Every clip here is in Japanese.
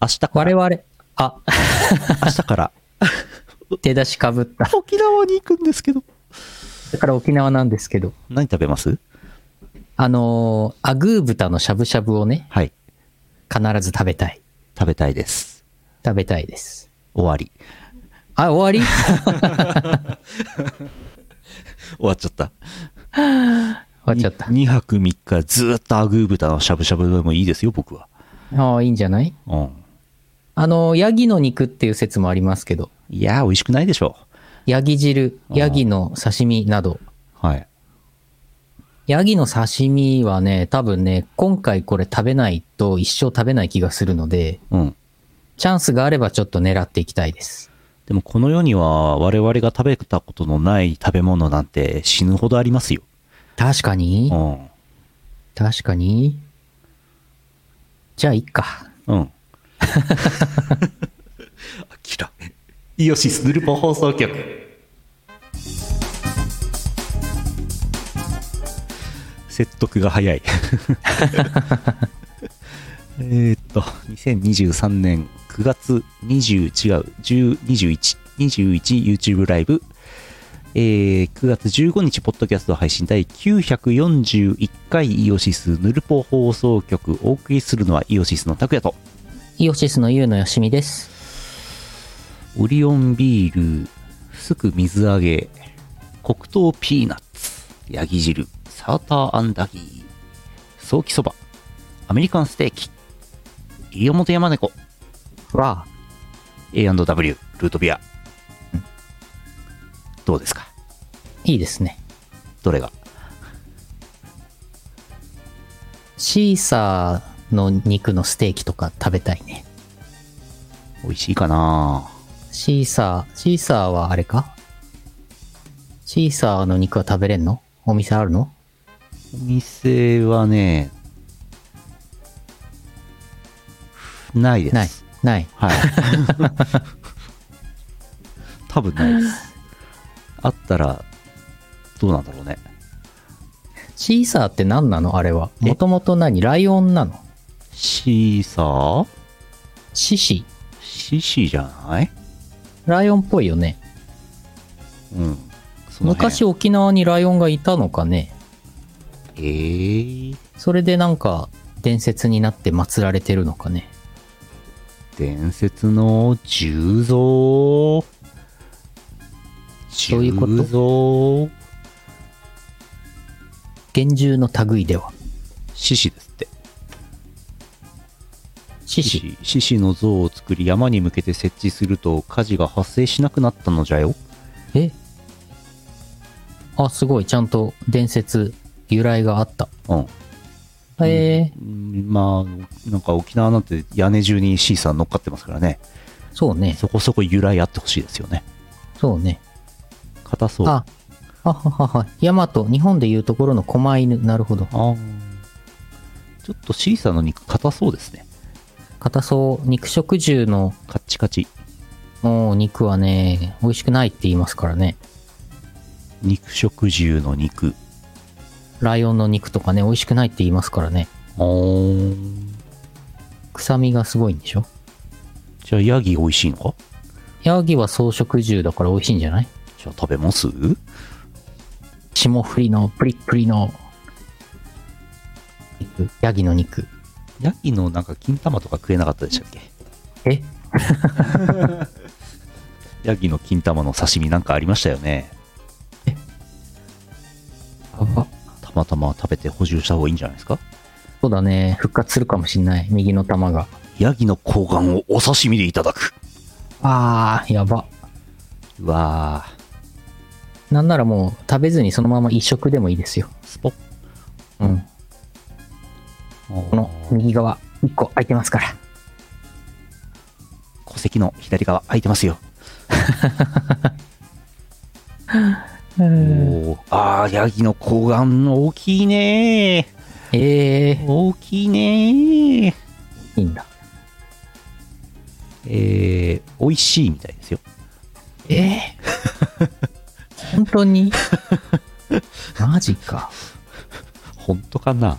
明日から、我々、あ、明日から出だしかぶった。沖縄に行くんですけど。だから沖縄なんですけど、何食べます？あのーアグー豚のしゃぶしゃぶをね、はい。必ず食べたい。食べたいです。食べたいです。終わり。あ、終わり？終わっちゃった。終わっちゃった。2泊3日ずーっとアグー豚のしゃぶしゃぶでもいいですよ、僕は。ああ、いいんじゃない？うん。あのーヤギの肉っていう説もありますけど、いやー、美味しくないでしょヤギ汁、ヤギの刺身など、う。はい。ヤギの刺身はね、多分ね、今回これ食べないと一生食べない気がするので、うん。チャンスがあればちょっと狙っていきたいです。でもこの世には我々が食べたことのない食べ物なんて死ぬほどありますよ。確かにうん。確かにじゃあ、いっか。うん。あきらめ。イオシスヌルポ放送局。説得が早い。えーっと、2023年9月20、違う、10、21、21YouTube ライブ、えー9月15日、ポッドキャスト配信第941回イオシスヌルポ放送局、お送りするのはイオシスの拓也と、イオシスのユウのよしみです。オリオンビール、すく水揚げ、黒糖ピーナッツ、ヤギ汁、サーターアンダギー、ソーキそば、アメリカンステーキ、西表山猫、わ A&W、ルートビア。どうですか？いいですね。どれが？シーサーの肉のステーキとか食べたいね。美味しいかなシーサー、シーサーはあれか？シーサーの肉は食べれんの？お店あるの？お店はね、ないです。ない。ない。はい。多分ないです。あったら、どうなんだろうね。シーサーって何なの？あれは。え？もともと何？ライオンなの？シーサー？獅子シシじゃない？ライオンっぽいよね。うん。その辺昔沖縄にライオンがいたのかねえー、それでなんか伝説になって祀られてるのかね伝説の重蔵。どういうこと？重蔵。幻獣の類では。獅子ですって。獅子。獅子の像を作り山に向けて設置すると火事が発生しなくなったのじゃよ。え？あ、すごい。ちゃんと伝説、由来があった。うん。えー、うんまあ、なんか沖縄なんて屋根中にシーサー乗っかってますからね。そうね。そこそこ由来あってほしいですよね。そうね。硬そう。あ、あははは。ヤマト、日本でいうところの狛犬。なるほど。あーちょっとシーサーの肉硬そうですね。硬そう。肉食獣のカッチカチ。もう肉はね、美味しくないって言いますからね。肉食獣の肉。ライオンの肉とかね、美味しくないって言いますからね。あー臭みがすごいんでしょ？じゃあヤギ美味しいのか？ヤギは草食獣だから美味しいんじゃない？じゃあ食べます？霜降りのプリップリの肉ヤギの肉ヤギのなんか金玉とか食えなかったでしたっけ？え？ヤギの金玉の刺身なんかありましたよね。あたまたま食べて補充した方がいいんじゃないですか？そうだね。復活するかもしんない。右の玉が。ヤギの睾丸をお刺身でいただく。あーやば。うわなんならもう食べずにそのまま一食でもいいですよ。ー、スポッ。うんここの右側1個空いてますから。戸籍の左側空いてますよ。おーあー、ヤギの睾丸大きいねえー。大きいねいいんだ。えー、美味しいみたいですよ。えー、本当に？マジか。本当かな？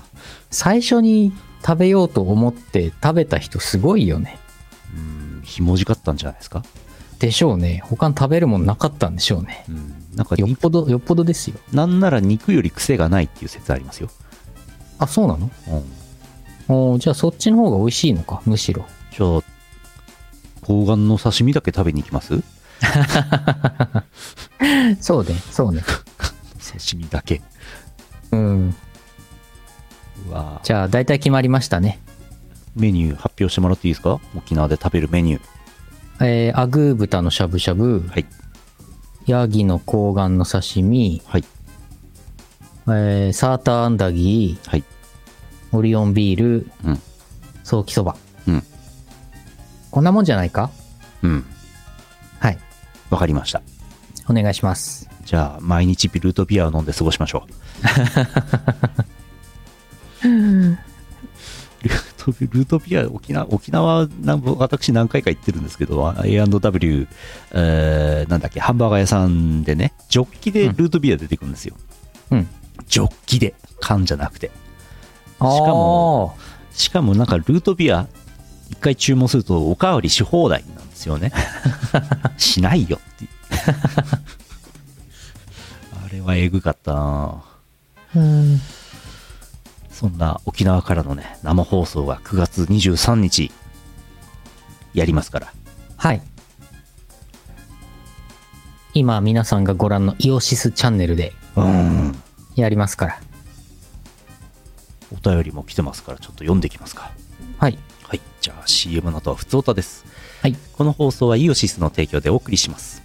最初に食べようと思って食べた人すごいよねひもじかったんじゃないですか？でしょうね。他に食べるもんなかったんでしょうね。うん。なんか、よっぽど、よっぽどですよ。なんなら肉より癖がないっていう説ありますよ。あ、そうなの？うん。おーじゃあそっちの方が美味しいのか、むしろ。じゃあ、冬瓜の刺身だけ食べに行きます？そうね、そうね。刺身だけ。うん。じゃあ大体決まりましたね。メニュー発表してもらっていいですか？沖縄で食べるメニュー。えー、アグー豚のしゃぶしゃぶ、はい。ヤギの睾丸の刺身、はい。えー、サーターアンダギー、はい。オリオンビール、うん。ソーキそば。うん。こんなもんじゃないか？うん。はい。わかりました。お願いします。じゃあ、毎日ビルートビアを飲んで過ごしましょう。ルートルートビア、沖縄、沖縄、私何回か行ってるんですけど、A&W、えーなんだっけ、ハンバーガー屋さんでね、ジョッキでルートビア出てくるんですよ。うん。ジョッキで、缶じゃなくて。しかもしかもなんかルートビア、一回注文するとおかわりし放題なんですよね。しないよって。あれはえぐかったなうん。そんな沖縄からのね、生放送が9月23日、やりますから。はい。今皆さんがご覧のイオシスチャンネルでうん。やりますから。お便りも来てますから、ちょっと読んできますか。はい。はい。じゃあ CM の後は普通歌です。はい。この放送はイオシスの提供でお送りします。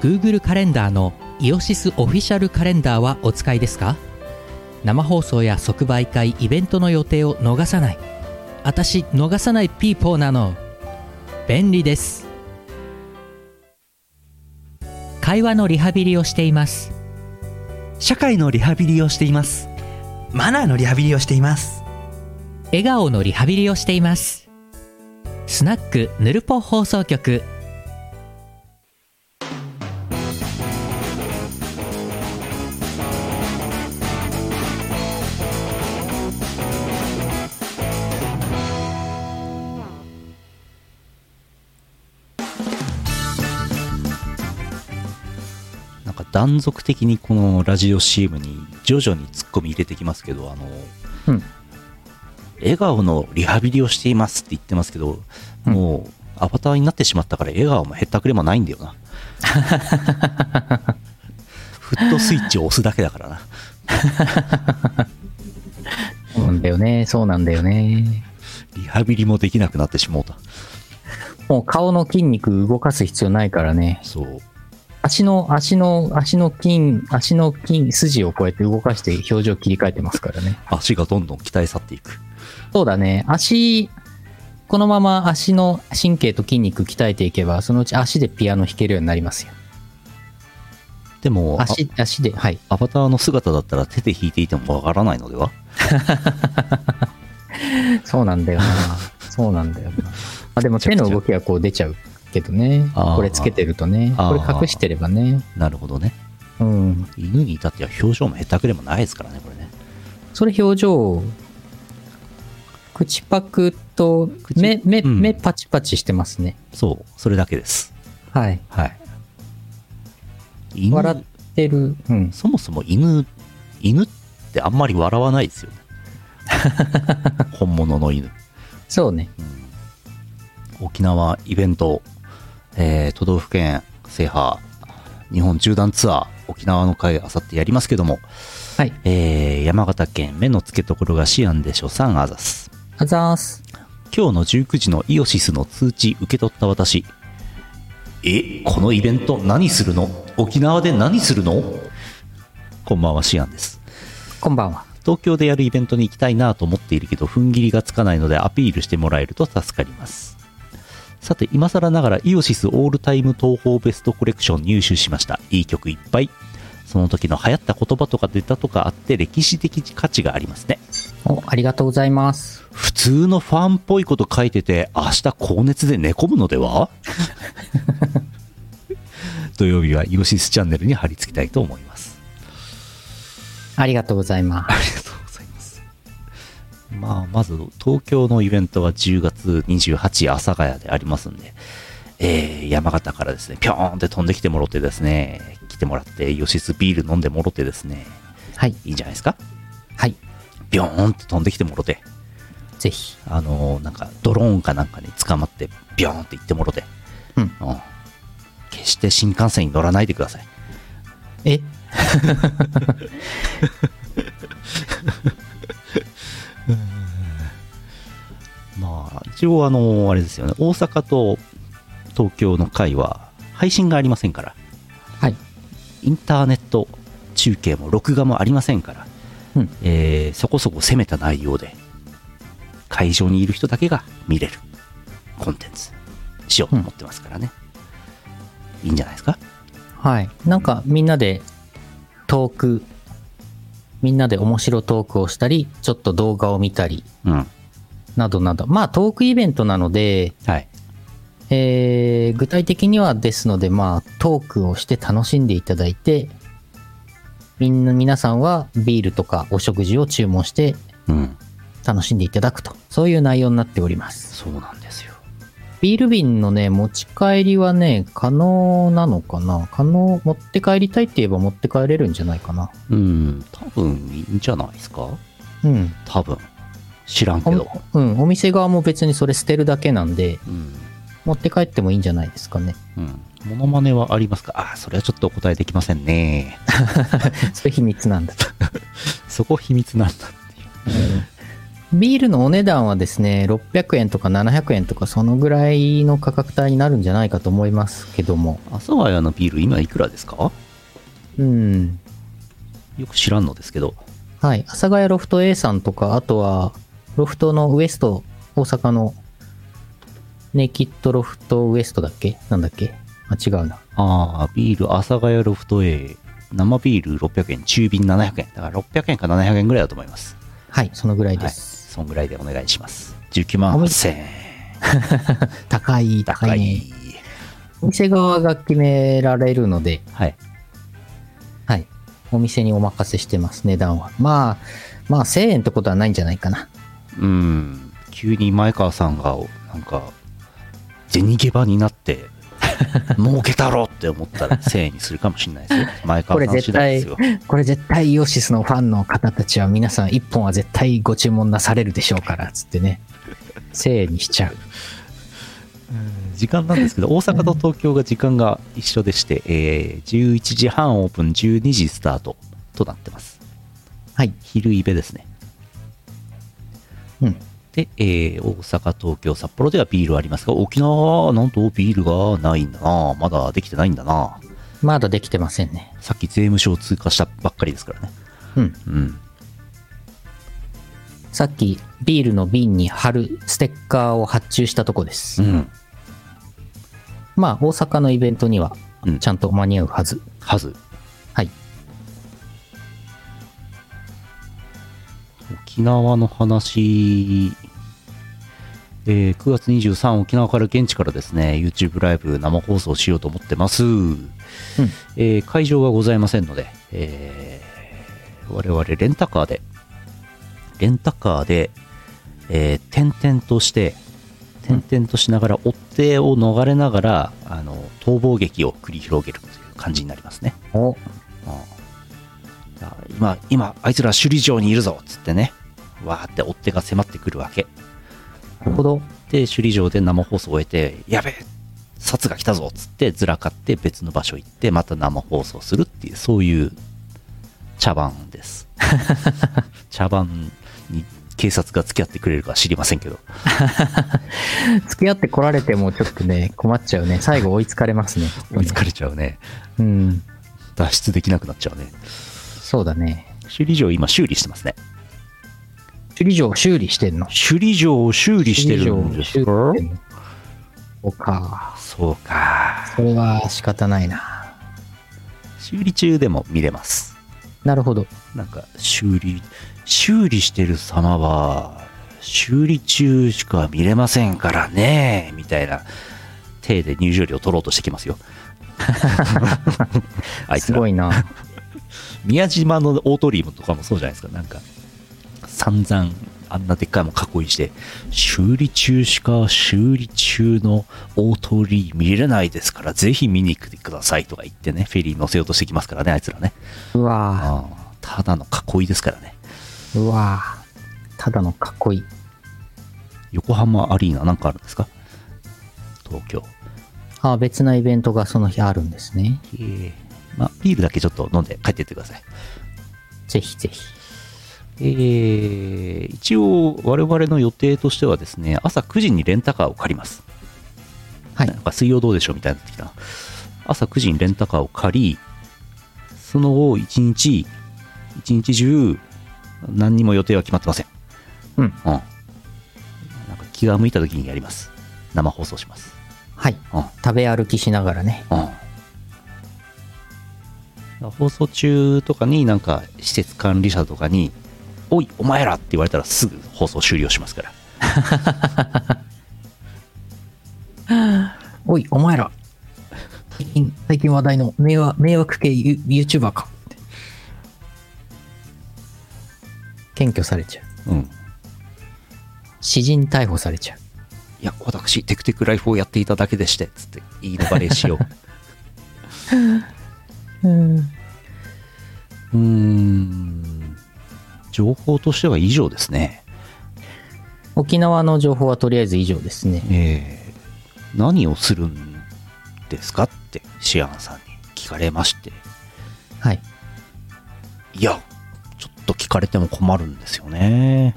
Google カレンダーのイオシスオフィシャルカレンダーはお使いですか？生放送や即売会イベントの予定を逃さない。私逃さないピーポーなの。便利です。会話のリハビリをしています。社会のリハビリをしています。マナーのリハビリをしています。笑顔のリハビリをしています。スナックぬるぽ放送局断続的にこのラジオ CM に徐々にツッコミ入れてきますけど、あの、うん笑顔のリハビリをしていますって言ってますけど、うんもうアバターになってしまったから笑顔もへったくれもないんだよな。フットスイッチを押すだけだからな。そうなんだよね。そうなんだよね。リハビリもできなくなってしもうた。もう顔の筋肉動かす必要ないからね。そう。足の、足の、足の筋、足の筋、筋をこうやって動かして表情を切り替えてますからね。足がどんどん鍛え去っていく。そうだね。足、このまま足の神経と筋肉鍛えていけば、そのうち足でピアノ弾けるようになりますよ。でも、足、足で、はい。アバターの姿だったら手で弾いていてもわからないのではそうなんだよな。そうなんだよな。あ、でも手の動きはこう出ちゃうけどね。これつけてるとね。これ隠してればね。なるほどね。うん。犬に至っては表情もへったくれもないですからね、これね。それ表情、口パクと目、目、うん目パチパチしてますね。そう、それだけです。はい。はい。犬笑ってる。うん。そもそも犬、犬ってあんまり笑わないですよね。本物の犬。そうね。沖縄イベント、えー都道府県制覇、日本縦断ツアー、沖縄の会、あさってやりますけども、はい。えー山形県目の付けどころがシアンで所産あざす。あざーす。今日の19時のイオシスの通知受け取った私。え、このイベント何するの？沖縄で何するの？こんばんは、シアンです。こんばんは。東京でやるイベントに行きたいなと思っているけど、踏ん切りがつかないのでアピールしてもらえると助かります。さて、今更ながらイオシスオールタイム東宝ベストコレクション入手しました。いい曲いっぱい。その時の流行った言葉とか出たとかあって歴史的価値がありますね。お、ありがとうございます。普通のファンっぽいこと書いてて、明日高熱で寝込むのでは？土曜日はイオシスチャンネルに貼り付けたいと思います。ありがとうございます。ありがとうまあ、まず、東京のイベントは10月28阿佐ヶ谷でありますんで、えー、山形からですね、ぴょーんって飛んできてもろってですね、来てもらって、ヨシスビール飲んでもろってですね、はい。いいんじゃないですか？はい。ぴょーんって飛んできてもろて、ぜひ。あのーなんか、ドローンかなんかに捕まって、ビョーンって行ってもろて、うん。決して新幹線に乗らないでください。え？まあ、一応、あのーあれですよね、大阪と東京の回は配信がありませんから、はい。インターネット中継も録画もありませんから、うん。えーそこそこ攻めた内容で、会場にいる人だけが見れる。コンテンツしようと思ってますからね。いいんじゃないですか？はい。なんかみんなでトーク、みんなで面白トークをしたり、ちょっと動画を見たり、うん。などなど。まあトークイベントなので、はい。えー具体的にはですので、まあトークをして楽しんでいただいて、みんな、皆さんはビールとかお食事を注文してうん。楽しんでいただくと。そういう内容になっております。そうなん。ビール瓶のね、持ち帰りはね、可能なのかな？可能、持って帰りたいって言えば持って帰れるんじゃないかな。うん。多分いいんじゃないですか？うん。多分。知らんけど。おうん、お店側も別にそれ捨てるだけなんで、うん。持って帰ってもいいんじゃないですかね。うん。モノマネはありますか？あ、それはちょっとお答えできませんね。それ秘密なんだ。そこ秘密なんだ。ビールのお値段はですね、600円とか700円とかそのぐらいの価格帯になるんじゃないかと思いますけども。阿佐ヶ谷のビール今いくらですか？うん。よく知らんのですけど。はい。阿佐ヶ谷ロフト A さんとか、あとは、ロフトのウエスト、大阪の、ネイキッドロフトウエストだっけ？なんだっけ？あ、違うな。ああ、ビール、阿佐ヶ谷ロフト A、生ビール600円、中瓶700円。だから600円か700円ぐらいだと思います。はい、そのぐらいはい。そんぐらいでお願いします。19万おめ8000円。高い、高高いね。い。お店側が決められるので、はい。はい。お店にお任せしてます、値段は。まあ、まあ、1000円ってことはないんじゃないかな。うん。急に前川さんが、なんか、銭ゲバになって、儲けたろって思ったら1000円にするかもしれないですよ。前川さんですよ。これ絶対イオシスのファンの方たちは皆さん1本は絶対ご注文なされるでしょうから、つってね。1000円にしちゃう。時間なんですけど、大阪と東京が時間が一緒でして、えー11時半オープン、12時スタートとなってます。はい。昼イベですね。うん。で、えー大阪、東京、札幌ではビールありますが、沖縄はなんとビールがないんだなまだできてないんだなまだできてませんね。さっき税務署を通過したばっかりですからね。うん。うん。さっきビールの瓶に貼るステッカーを発注したとこです。うん。まあ、大阪のイベントにはうんちゃんと間に合うはず。はず。はい。沖縄の話、えー9月23沖縄から現地からですね YouTube ライブ生放送しようと思ってます、えー会場がございませんので、えー我々レンタカーでレンタカーで、えー点々として点々としながら追っ手を逃れながらあの逃亡劇を繰り広げるという感じになりますね。お、今、今、あいつら首里城にいるぞっつってね、わーって追っ手が迫ってくるわけ。ほど。で、首里城で生放送を終えて、やべえ、札が来たぞっつって、ずらかって別の場所行って、また生放送するっていう、そういう茶番です。茶番に警察が付き合ってくれるか知りませんけど。付き合って来られてもちょっとね、困っちゃうね。最後追いつかれますね。追いつかれちゃうね。うん。脱出できなくなっちゃうね。そうだね。首里城今修理してますね。首里城修理してんの首里城を修理してるんですか？そうか。そうか。それは仕方ないな。修理中でも見れます。なるほど。なんか、修理、修理してる様は、修理中しか見れませんからね、みたいな、手で入場料取ろうとしてきますよ。あいつらすご、いな。宮島のオートリームとかもそうじゃないですか。なんか、散々あんなでっかいもん囲いして修理中しか修理中の大通り見れないですからぜひ見に来てくださいとか言ってねフェリー乗せようとしてきますからねあいつらね。うわああただの囲いですからね。ーうわーただの囲い。横浜アリーナなんかあるんですか？東京。あー別なイベントがその日あるんですね。ええ。まあビールだけちょっと飲んで帰ってってください。ぜひぜひ。えー一応我々の予定としてはですね朝9時にレンタカーを借ります。はい。なんか水曜どうでしょうみたいになってきた。な朝9時にレンタカーを借りその後1日1日中何にも予定は決まってません。うん。うん。なんか気が向いた時にやります。生放送します。はい。うん。食べ歩きしながらね。うん。放送中とかになんか施設管理者とかに「おいお前ら!」って言われたらすぐ放送終了しますから おい、お前ら。最近、最近話題の迷惑迷惑系ユ YouTuber か。検挙されちゃう。うん詩人逮捕されちゃう。いや、私、テクテクライフをやっていただけでして、つって、言い逃れしよう。うん。うーん、情報としては以上ですね。沖縄の情報はとりあえず以上ですね。えー、何をするんですかって、シアンさんに聞かれまして、はい。いや、ちょっと聞かれても困るんですよね。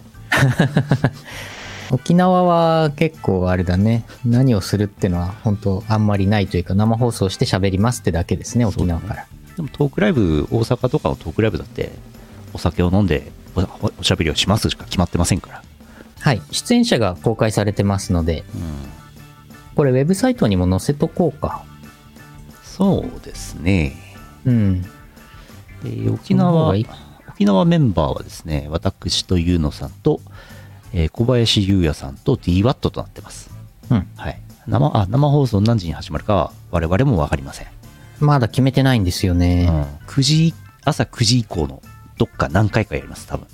沖縄は結構あれだね。何をするってのは本当あんまりないというか生放送して喋りますってだけですね、沖縄から。でもトークライブ、大阪とかのトークライブだって、お酒を飲んでおおおしゃべりをしますしか決まってませんから。はい。出演者が公開されてますので、うん、これウェブサイトにも載せとこうか。そうですね。うん。えー沖縄がいい沖縄メンバーはですね私とゆうのさんと、えー小林優也さんと DWAT となってます、うん。はい、生あ生放送何時に始まるかは我々も分かりません、まだ決めてないんですようんね。、9時朝9時以降のどっか何回かやります多分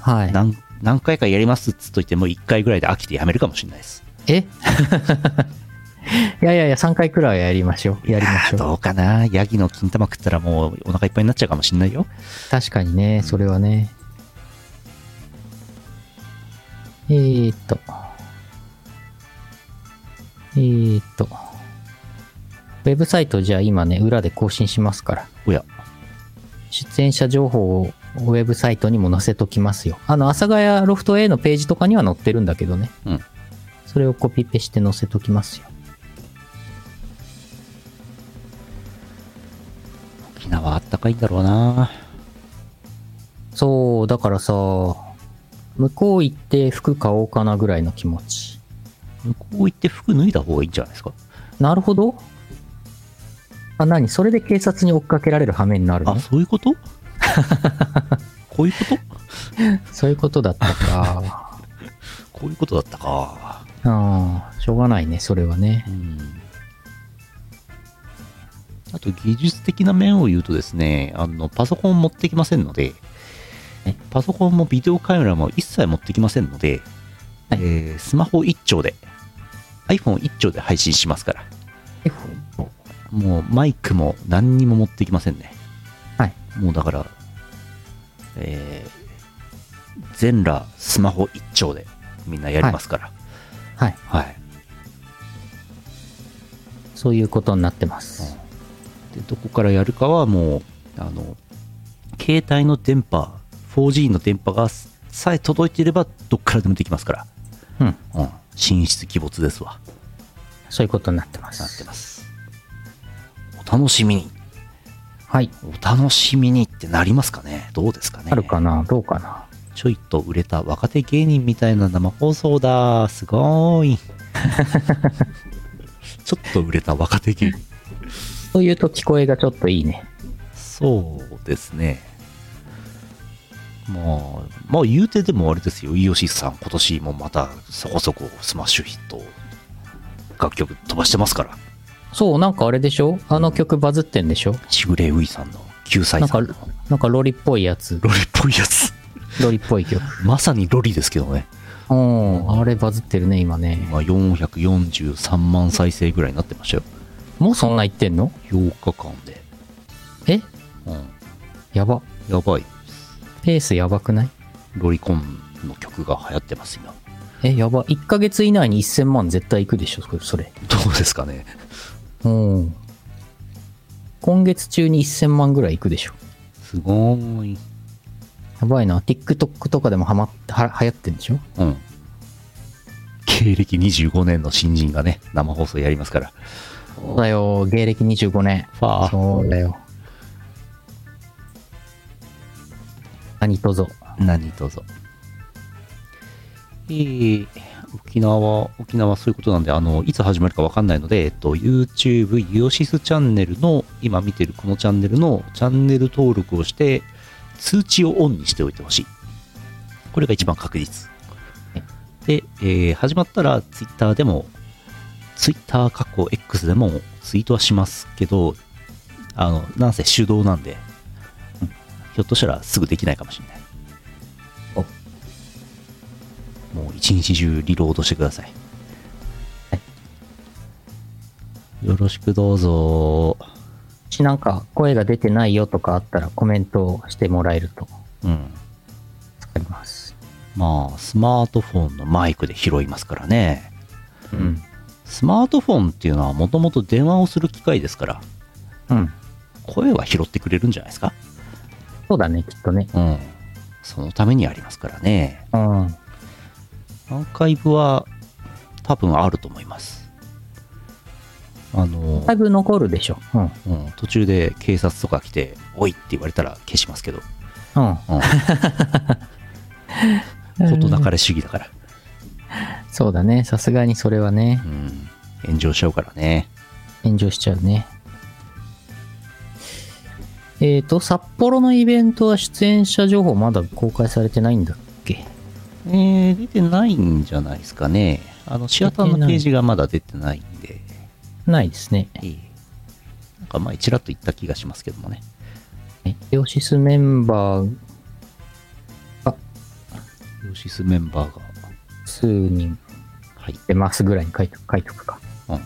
はい。何何回かやりますっつっといても1回ぐらいで飽きてやめるかもしれないですえ？いやいやいや、3回くらいはやりましょう。やりましょう。どうかなヤギの金玉食ったらもうお腹いっぱいになっちゃうかもしれないよ確かにね、それはね。えーっと。えーっと。ウェブサイトじゃあ今ね、裏で更新しますから。おや出演者情報をウェブサイトにも載せときますよ。あの、阿佐ヶ谷ロフト A のページとかには載ってるんだけどね。うんそれをコピペして載せときますよ。沖縄あったかいんだろうなそう、だからさ、向こう行って服買おうかなぐらいの気持ち。向こう行って服脱いだ方がいいんじゃないですかなるほど。あ、何それで警察に追っかけられる羽目になるの？あそういうこと？こういうこと？そういうことだったか。こういうことだったか。ああ、しょうがないね、それはねう。ん。あと技術的な面を言うとですね、あの、パソコン持ってきませんのではい、パソコンもビデオカメラも一切持ってきませんので、はいえースマホ一丁で、iPhone 一丁で配信しますから、もうマイクも何にも持ってきませんね。はい。もうだから、えー全裸スマホ一丁でみんなやりますから。はい。はい。そういうことになってます。でどこからやるかはもうあの携帯の電波 4G の電波がさえ届いていればどっからでもできますから、うん。うん、神出鬼没ですわそういうことになってまなってす。ますお楽しみに。はい。お楽しみにってなりますかね？どうですかね？あるかな？どうかな？ちょいと売れた若手芸人みたいな生放送だすごーい。ちょっと売れた若手芸人。そういうと聞こえがちょっといいね。そうですね。まあ、まあ言うてでもあれですよ、イオシスさん、今年もまたそこそこスマッシュヒット、楽曲飛ばしてますから、そう、なんかあれでしょ？あの曲バズってんでしょ？しぐれういさんの9歳なんかなんかロリっぽいやつ。ロリっぽいやつ。ロリっぽい曲。まさにロリですけどね。うん、あれバズってるね、今ね。今443万再生ぐらいになってましたよ。もうそんな言ってんの？8日間で。え？うん。やば。やばい。ペースやばくない？ロリコンの曲が流行ってます、今。え、やば。1ヶ月以内に1000万絶対いくでしょ、それ。どうですかね。うん。今月中に1000万ぐらいいくでしょ。すごーい。やばいな。TikTok とかでもはまって、は流行ってんでしょうん。経歴25年の新人がね、生放送やりますから。そうだよ。芸歴25年。ファー。そうだよ。何とぞ。何卒。えー、沖縄は、沖縄はそういうことなんで、あの、いつ始まるかわかんないので、えっと、YouTube イオシスチャンネルの、今見てるこのチャンネルのチャンネル登録をして、通知をオンにしておいてほしい。これが一番確実。で、えー始まったら Twitter でも、Twitter 過去 X でもツイートはしますけど、あの、なんせ手動なんで、ひょっとしたらすぐできないかもしれない。もう一日中リロードしてください。よろしくどうぞ。もしなんか声が出てないよとかあったらコメントをしてもらえるとうん。助かります。まあ、スマートフォンのマイクで拾いますからね。うん。スマートフォンっていうのはもともと電話をする機械ですから、うん。声は拾ってくれるんじゃないですか？そうだね、きっとね。うん。そのためにありますからね。うん。アーカイブは多分あると思います。あの、だいぶ残るでしょ。うん。うん、途中で警察とか来て、おいって言われたら消しますけど、うん。うん。事なかれ主義だから、そうだね。さすがにそれはねう、ん。炎上しちゃうからね。炎上しちゃうね。えっ、と、札幌のイベントは出演者情報まだ公開されてないんだっけ？えー、出てないんじゃないですかね。あの、シアターのページがまだ出てないんで、ないですね。ええなんか前ちらっと言った気がしますけどもね。えイオシスメンバーヨシスメンバーが、数人はい。出ますぐらいに書いと書いとくか。うん。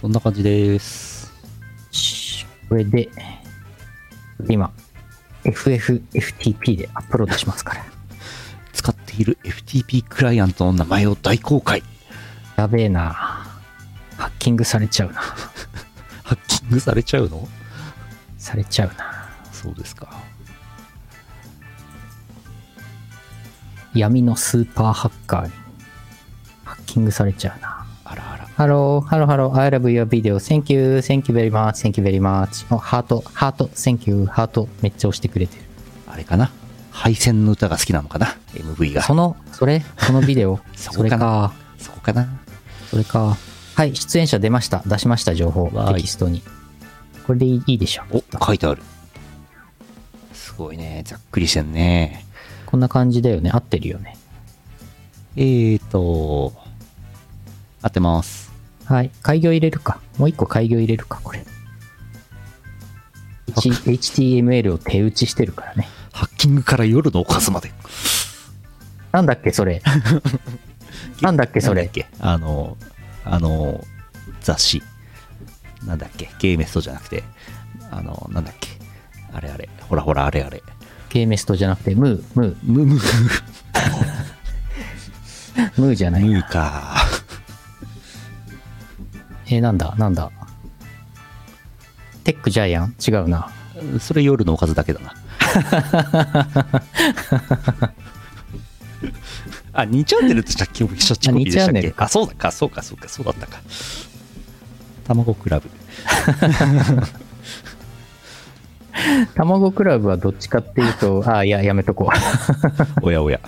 そんな感じです。しこれで、今、FFFTP でアップロードしますから。使っている FTP クライアントの名前を大公開。やべえな。ハッキングされちゃうな。ハッキングされちゃうの？されちゃうな。そうですか。闇のスーパーハッカーにハッキングされちゃうな。ハロー、ハロー、ハロー、I love your video. Thank you, thank you very much, thank you very much. おハート、ハート、Thank you, ハート、めっちゃ押してくれてる。あれかな？配線の歌が好きなのかな ?MV が。その、それそのビデオ そそれこか。そこかな？それか。はい、出演者出ました。出しました、情報。テキストに。これでいいいいでしょう。お、書いてある。すごいね。ざっくりしてんね。こんな感じだよね。合ってるよね。えーと、合ってます。はい。開業入れるか。もう一個開業入れるか、これ。H- HTML を手打ちしてるからね。ハッキングから夜のおかずまで。なんだっけ、それ。なんだっけ、それなんだっ。け？あの、あの、雑誌。なんだっけ？ゲーメストじゃなくて、あの、なんだっけ？あれあれ。ほらほら、あれあれ。ゲーメストじゃなくて、ムー、ムー、ムム ムーじゃない。ムーか。えーなんだ、なんだ。テックジャイアン？違うな。それ夜のおかずだけだな。あ、2チャンネルってしたっけしょっちコピーでしたっあ2チャンネルけあ、そうだか、そうか、そうか、そうだったか。卵クラブ。卵クラブはどっちかっていうと、あ、いや、やめとこ おやおや。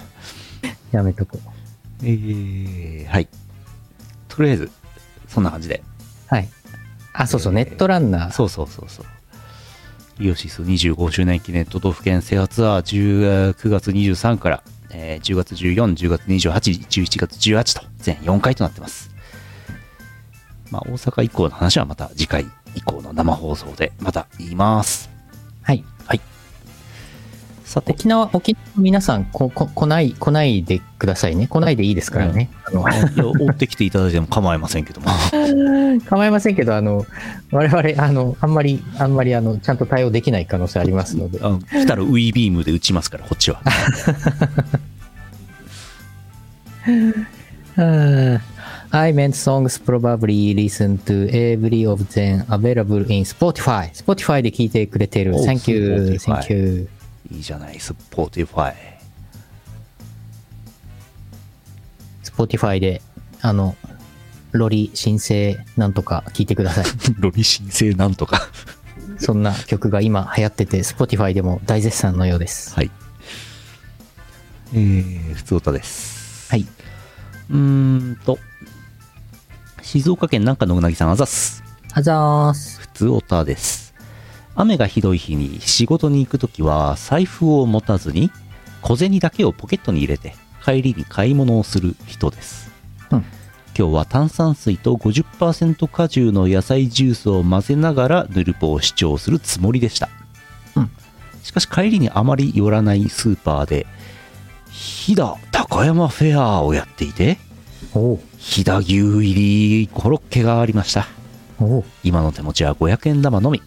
う。やめとこう。えー、はい。とりあえず、そんな感じで。はい。あ、そうそう、ネットランナー。そうそうそうそう。イオシス25周年記念都道府県制覇ツアー10 9月23から、えー10月14、10月28、11月18と全4回となってます。まあ、大阪以降の話はまた次回以降の生放送でまた言います。はい。はい。さて、沖縄、沖縄の皆さん、こ、こ、来ない、来ないでくださいね。来ないでいいですからね。追ってきていただいても構いませんけども。構いませんけど、あの、我々、あの、あんまり、あんまり、あの、ちゃんと対応できない可能性ありますので。あの来たらウィービームで撃ちますから、こっちは。Uh, I meant songs probably listen to every of them available in Spotify. Spotify で聞いてくれてる。お Thank you, thank you. いいじゃない、 Spotify。Spotify で、あの、ロリ神聖なんとか聞いてください。ロリ神聖なんとか。そんな曲が今流行ってて、Spotify でも大絶賛のようです。はい。えー、ふつおたです。はい。うーんと、静岡県南下のうなぎさんあざっす。あざーす。普通歌です。雨がひどい日に仕事に行くときは財布を持たずに小銭だけをポケットに入れて帰りに買い物をする人です。うん今日は炭酸水と50%果汁の野菜ジュースを混ぜながらヌルポを視聴するつもりでした。うんしかし帰りにあまり寄らないスーパーで飛騨高山フェアをやっていて飛騨牛入りコロッケがありました。今の手持ちは500円玉のみ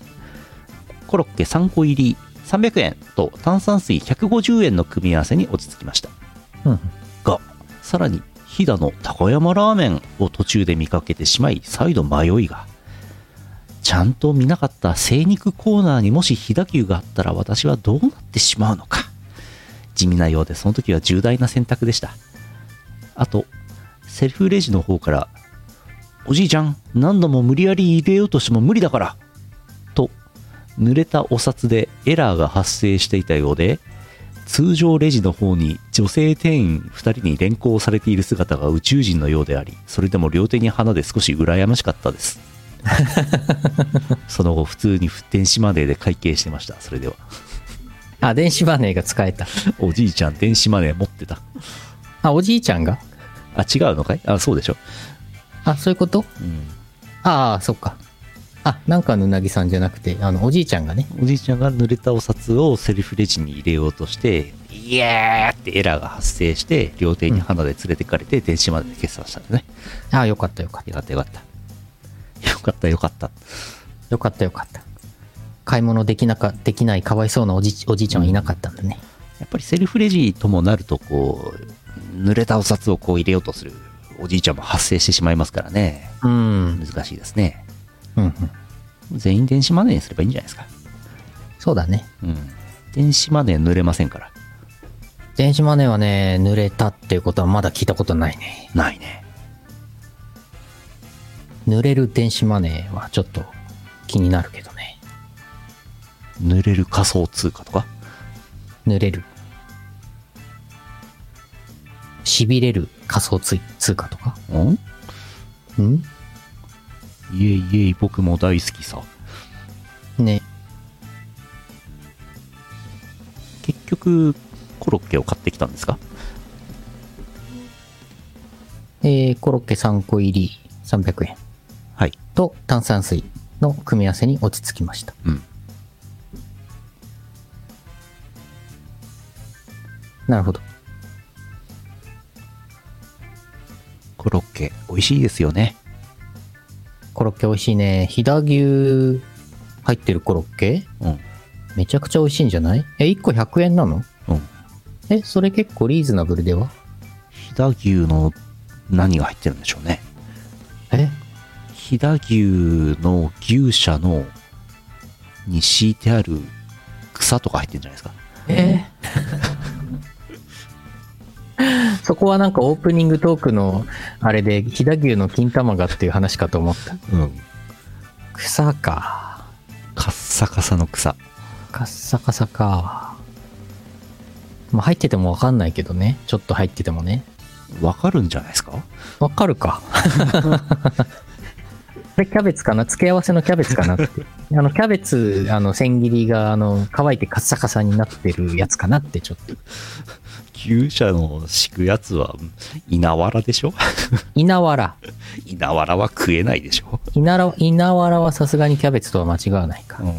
コロッケ3個入り300円と炭酸水150円の組み合わせに落ち着きました。うん。がさらに飛騨の高山ラーメンを途中で見かけてしまい再度迷いが。ちゃんと見なかった精肉コーナーにもし飛騨牛があったら私はどうなってしまうのか。地味なようでその時は重大な選択でした。あとセルフレジの方からおじいちゃん、何度も無理やり入れようとしても無理だからと、濡れたお札でエラーが発生していたようで、通常レジの方に女性店員2人に連行されている姿が宇宙人のようであり、それでも両手に花で少し羨ましかったです。その後、普通に電子マネーで会計してました。それでは。あ、電子マネーが使えた。おじいちゃん、電子マネー持ってた。あ、おじいちゃんが？あ、違うのかい？あ、そうでしょ。あ、そういうこと？うん。ああ、そっか。あ、なんかのうなぎさんじゃなくて、あの、おじいちゃんがね。おじいちゃんが濡れたお札をセルフレジに入れようとして、イエーってエラーが発生して、両手に花で連れてかれて、電子マネーで決算したんだね。ああ、よかったよかっよかったよかった。よかったよかった。た。よかったよかった。買い物できなか、できないかわいそうなおじおじいちゃんはいなかったんだね。やっぱりセルフレジともなると、こう、濡れたお札をこう入れようとするおじいちゃんも発生してしまいますからね。うん。難しいですね。うんうん。全員電子マネーにすればいいんじゃないですか。そうだね。うん。電子マネー濡れませんから。電子マネーはね、濡れたっていうことはまだ聞いたことないね。ないね。濡れる電子マネーはちょっと気になるけどね。濡れる仮想通貨とか？濡れる。痺れる仮想通通貨とか？んん？いえいえ、僕も大好きさ。ね。結局、コロッケを買ってきたんですか？えー、コロッケ3個入り300円はい。と炭酸水の組み合わせに落ち着きました。うん。なるほど。コロッケ、美味しいですよね。コロッケ美味しいね。飛騨牛入ってるコロッケ？うん。めちゃくちゃ美味しいんじゃない？え、1個100円なの？うん。え、それ結構リーズナブルでは？飛騨牛の何が入ってるんでしょうね。え？飛騨牛の牛舎のに敷いてある草とか入ってるんじゃないですか。え？そこはなんかオープニングトークのあれで飛騨牛の金玉がっていう話かと思った。うん。草か。カッサカサの草。カッサカサか。まあ入っててもわかんないけどね。ちょっと入っててもね。わかるんじゃないですか？わかるか。これキャベツかな？付け合わせのキャベツかなって。あの、キャベツ、あの、千切りが、あの、乾いてカッサカサになってるやつかなってちょっと。牛舎の敷くやつは稲わらでしょ？稲わら。稲わらは食えないでしょ、稲ら稲わらはさすがにキャベツとは間違わないか。うん、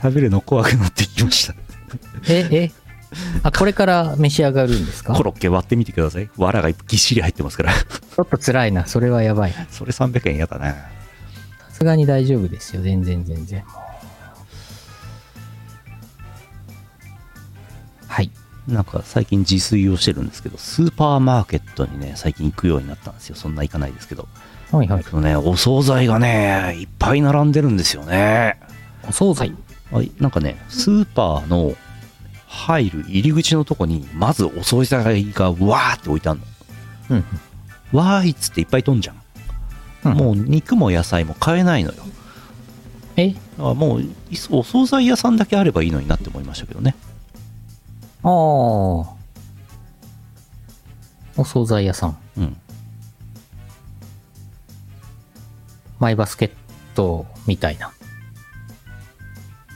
食べるの怖くなってきました。え、え、あ、これから召し上がるんですか？ちコロッケ割ってみてください。藁がぎっしり入ってますから。ょっと辛いな。それはやばい。さそれ300円やだな。すがに大丈夫ですよ。全然全然。はい。なんか最近自炊をしてるんですけど、スーパーマーケットにね、最近行くようになったんですよ。そんな行かないですけど。はいはい。けどね、お惣菜がね、いっぱい並んでるんですよね。お惣菜？はい、なんかね、スーパーの入る入り口のとこに、まずお惣菜がわーって置いてあるの。うん。わーいっつっていっぱい飛んじゃん。うんもう肉も野菜も買えないのよ。え？あもう、お惣菜屋さんだけあればいいのになって思いましたけどね。ああ。お惣菜屋さん。うん。マイバスケットみたいな。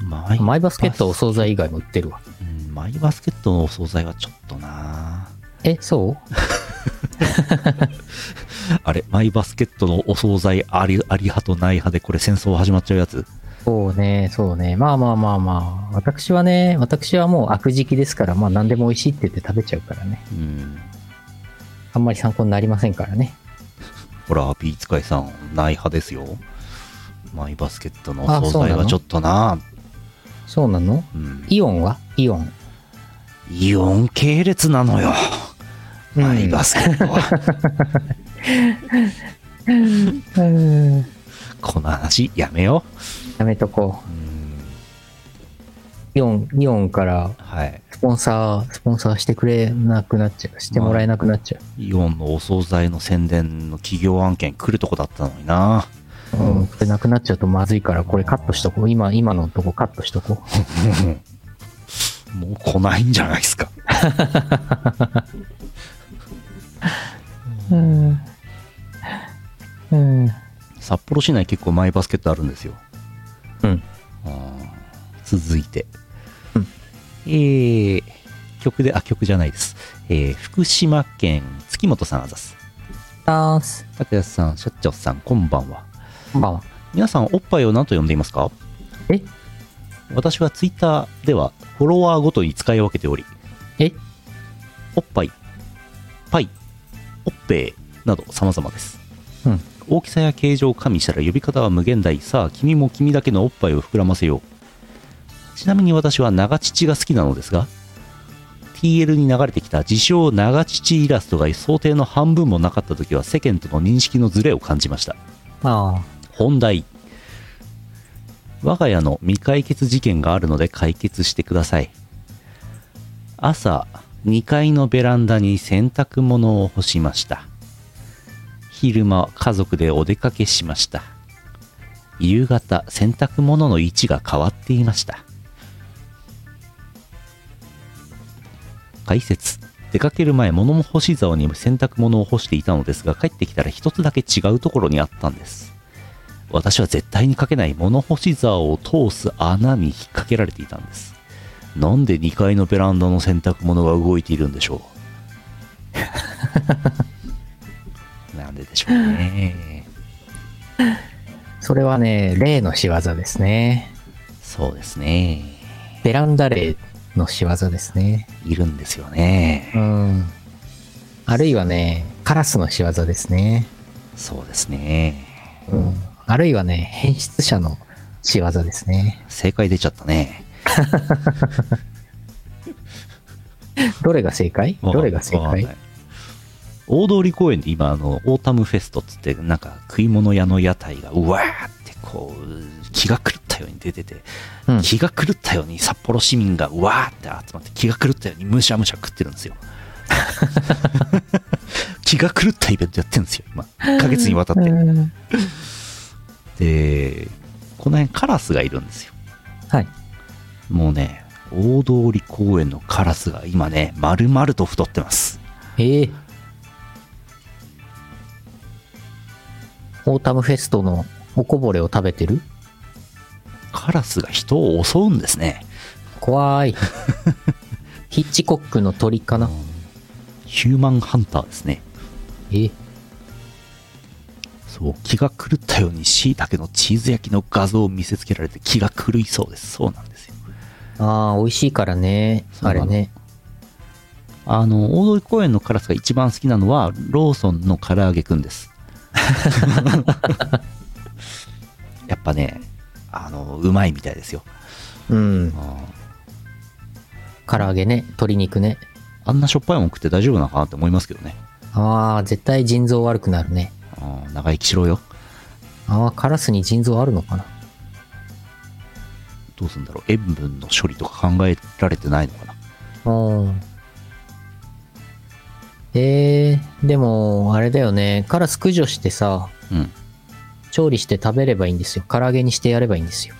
マイマイバスケットはお惣菜以外も売ってるわ。うんマイバスケットのお惣菜はちょっとなえ、そう？あれ、マイバスケットのお惣菜ありあり派とない派でこれ戦争始まっちゃうやつ？そうね、そうね。まあまあまあまあ。私はね、私はもう悪時期ですから、まあ何でも美味しいって言って食べちゃうからね。うん。あんまり参考になりませんからね。ほら、ビーツカイさん、ない派ですよ。マイバスケットのお惣菜はちょっとなそうなの？うん。イオンは？イオン。イオン系列なのよ。うんマイバスケットは。うん。この話、やめよやめとこう。うん。う。イオン、イオンからはい。スポンサー、スポンサーしてくれなくなっちゃう。してもらえなくなっちゃイオンのお惣菜の宣伝の企業案件来るとこだったのにな。う。うん。これなくなっちゃうとまずいから、これカットしとこう。今、今のとこカットしとこ もう来ないんじゃないですか。う。うん。うん。札幌市内結構マイバスケットあるんですよ。うん。あー続いて。うんえー、曲で、あ、曲じゃないです。えー、福島県月本さんあざす。ダンス。竹安さん、社長さん、こんばんは。こんばんは。皆さん、おっぱいを何と呼んでいますか？え？私はツイッターではフォロワーごとに使い分けており、え？おっぱい、パイ、おっぺーなど様々です。うん。大きさや形状を加味したら呼び方は無限大。さあ、君も君だけのおっぱいを膨らませよう。ちなみに私は長乳が好きなのですが、TL に流れてきた自称長乳イラストが想定の半分もなかった時は世間との認識のズレを感じました。あ本題我が家の未解決事件があるので解決してください朝2階のベランダに洗濯物を干しました昼間家族でお出かけしました。夕方洗濯物の位置が変わっていました。解説。出かける前物も干し竿に洗濯物を干していたのですが帰ってきたら一つだけ違うところにあったんです。私は絶対にかけない物干し竿を通す穴に引っ掛けられていたんです。なんで2階のベランダの洗濯物が動いているんでしょう？ででしょうねあ。それはね、例の仕業ですね。そうですねベランダ霊の仕業ですね。いるんですよねうん。あるいはね、カラスの仕業ですね。そうですねうん。あるいはね、変質者の仕業ですね。正解出ちゃったね どれが正解？どれが正解？大通公園で今あのオータムフェストっつってなんか食い物屋の屋台がうわーってこう気が狂ったように出てて、うん。気が狂ったように札幌市民がうわーって集まって気が狂ったようにむしゃむしゃ食ってるんですよ。気が狂ったイベントやってるんですよ今。1ヶ月にわたって。うん。でこの辺カラスがいるんですよ。はい。もうね大通公園のカラスが今ね丸々と太ってます。ええオータムフェストのおこぼれを食べてる？カラスが人を襲うんですね怖い。ヒッチコックの鳥かな？ヒューマンハンターですねえ？そう気が狂ったようにしいたけのチーズ焼きの画像を見せつけられて気が狂いそうですそうなんですよああ、美味しいからね。あれね。あの、大通公園のカラスが一番好きなのは、ローソンの唐揚げくんです。やっぱね、あの、うまいみたいですよ。うん。あ唐揚げね、鶏肉ね。あんなしょっぱいもん食って大丈夫なのかなって思いますけどね。ああ、絶対腎臓悪くなるね。あー長生きしろよ。ああ、カラスに腎臓あるのかなどうすんだろう。塩分の処理とか考えられてないのかな。うん。えー、でも、あれだよね。カラス駆除してさ、うん。調理して食べればいいんですよ。唐揚げにしてやればいいんですよ。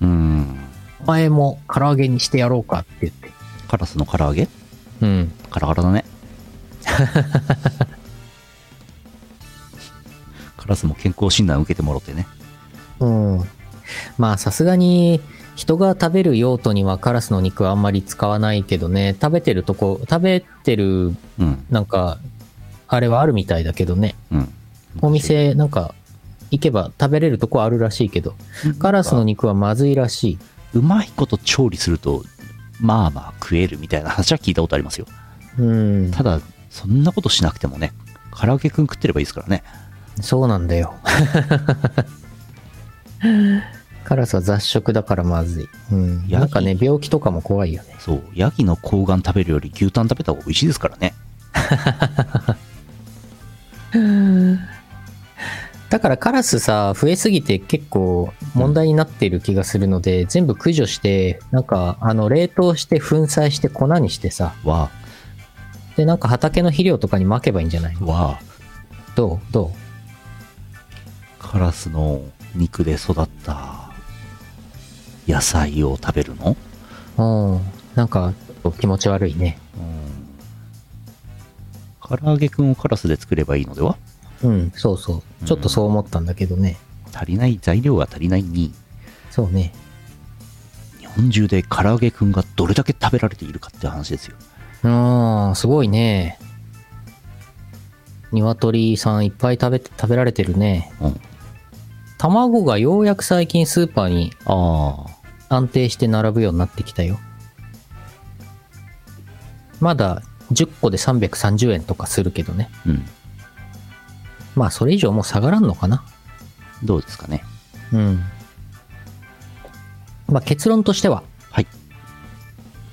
うーん。お前も唐揚げにしてやろうかって言って。カラスの唐揚げ？うん。カラカラだね。カラスも健康診断受けてもろってね。うん。まあ、さすがに、人が食べる用途にはカラスの肉はあんまり使わないけどね、食べてるとこ、食べてる、うん。なんか、あれはあるみたいだけどね。うん。お店、なんか、行けば食べれるとこあるらしいけど、カラスの肉はまずいらしい。うまいこと調理すると、まあまあ食えるみたいな話は聞いたことありますよ。うん。ただ、そんなことしなくてもね、唐揚げくん食ってればいいですからね。そうなんだよ。カラスは雑食だからまずい。うん。なんかね、病気とかも怖いよね。そう、ヤギの睾丸食べるより牛タン食べた方が美味しいですからね。だからカラスさ、増えすぎて結構問題になっている気がするので、全部駆除して、なんか、あの、冷凍して粉砕して粉にしてさ、わで、なんか畑の肥料とかに撒けばいいんじゃない？あ、わあ、どう？どカラスの肉で育った野菜を食べるの？ううん。なんか、気持ち悪いね。唐揚げくんをカラスで作ればいいのでは？うん、そうそう。ちょっとそう思ったんだけどね。足りない材料が足りないにそうね。日本中で唐揚げくんがどれだけ食べられているかって話ですようん、すごいね。鶏さんいっぱい食べて、食べられてるね。うん卵がようやく最近スーパーにああ安定して並ぶようになってきたよ。まだ10個で330円とかするけどね。うんまあそれ以上もう下がらんのかな。どうですかねうん。まあ結論としては、はい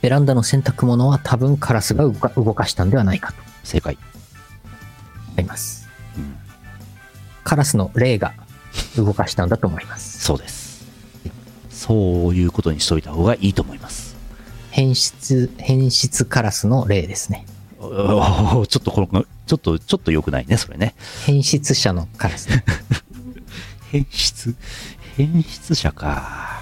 ベランダの洗濯物は多分カラスが動か動かしたんではないかと正解思います。うんカラスの霊が動かしたんだと思います。そうですそういうことにしといた方がいいと思います変質、変質カラスの霊ですね。おーちょっとこのちょっとちょっと良くないねそれね変質者のカラスね。変質？変質者か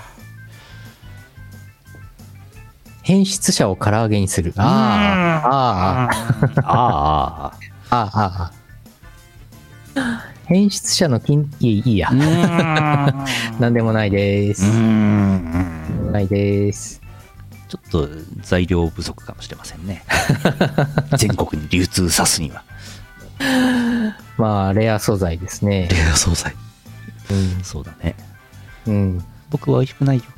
変質者を唐揚げにする。ああ、ああ、ああああ、ああ。変質者の金、いい、や。なんでもないです。うんないです。ちょっと材料不足かもしれませんね 全国に流通さすにはまあ、レア素材ですね。レア惣菜うん。そうだねうん。僕は美味しくないよ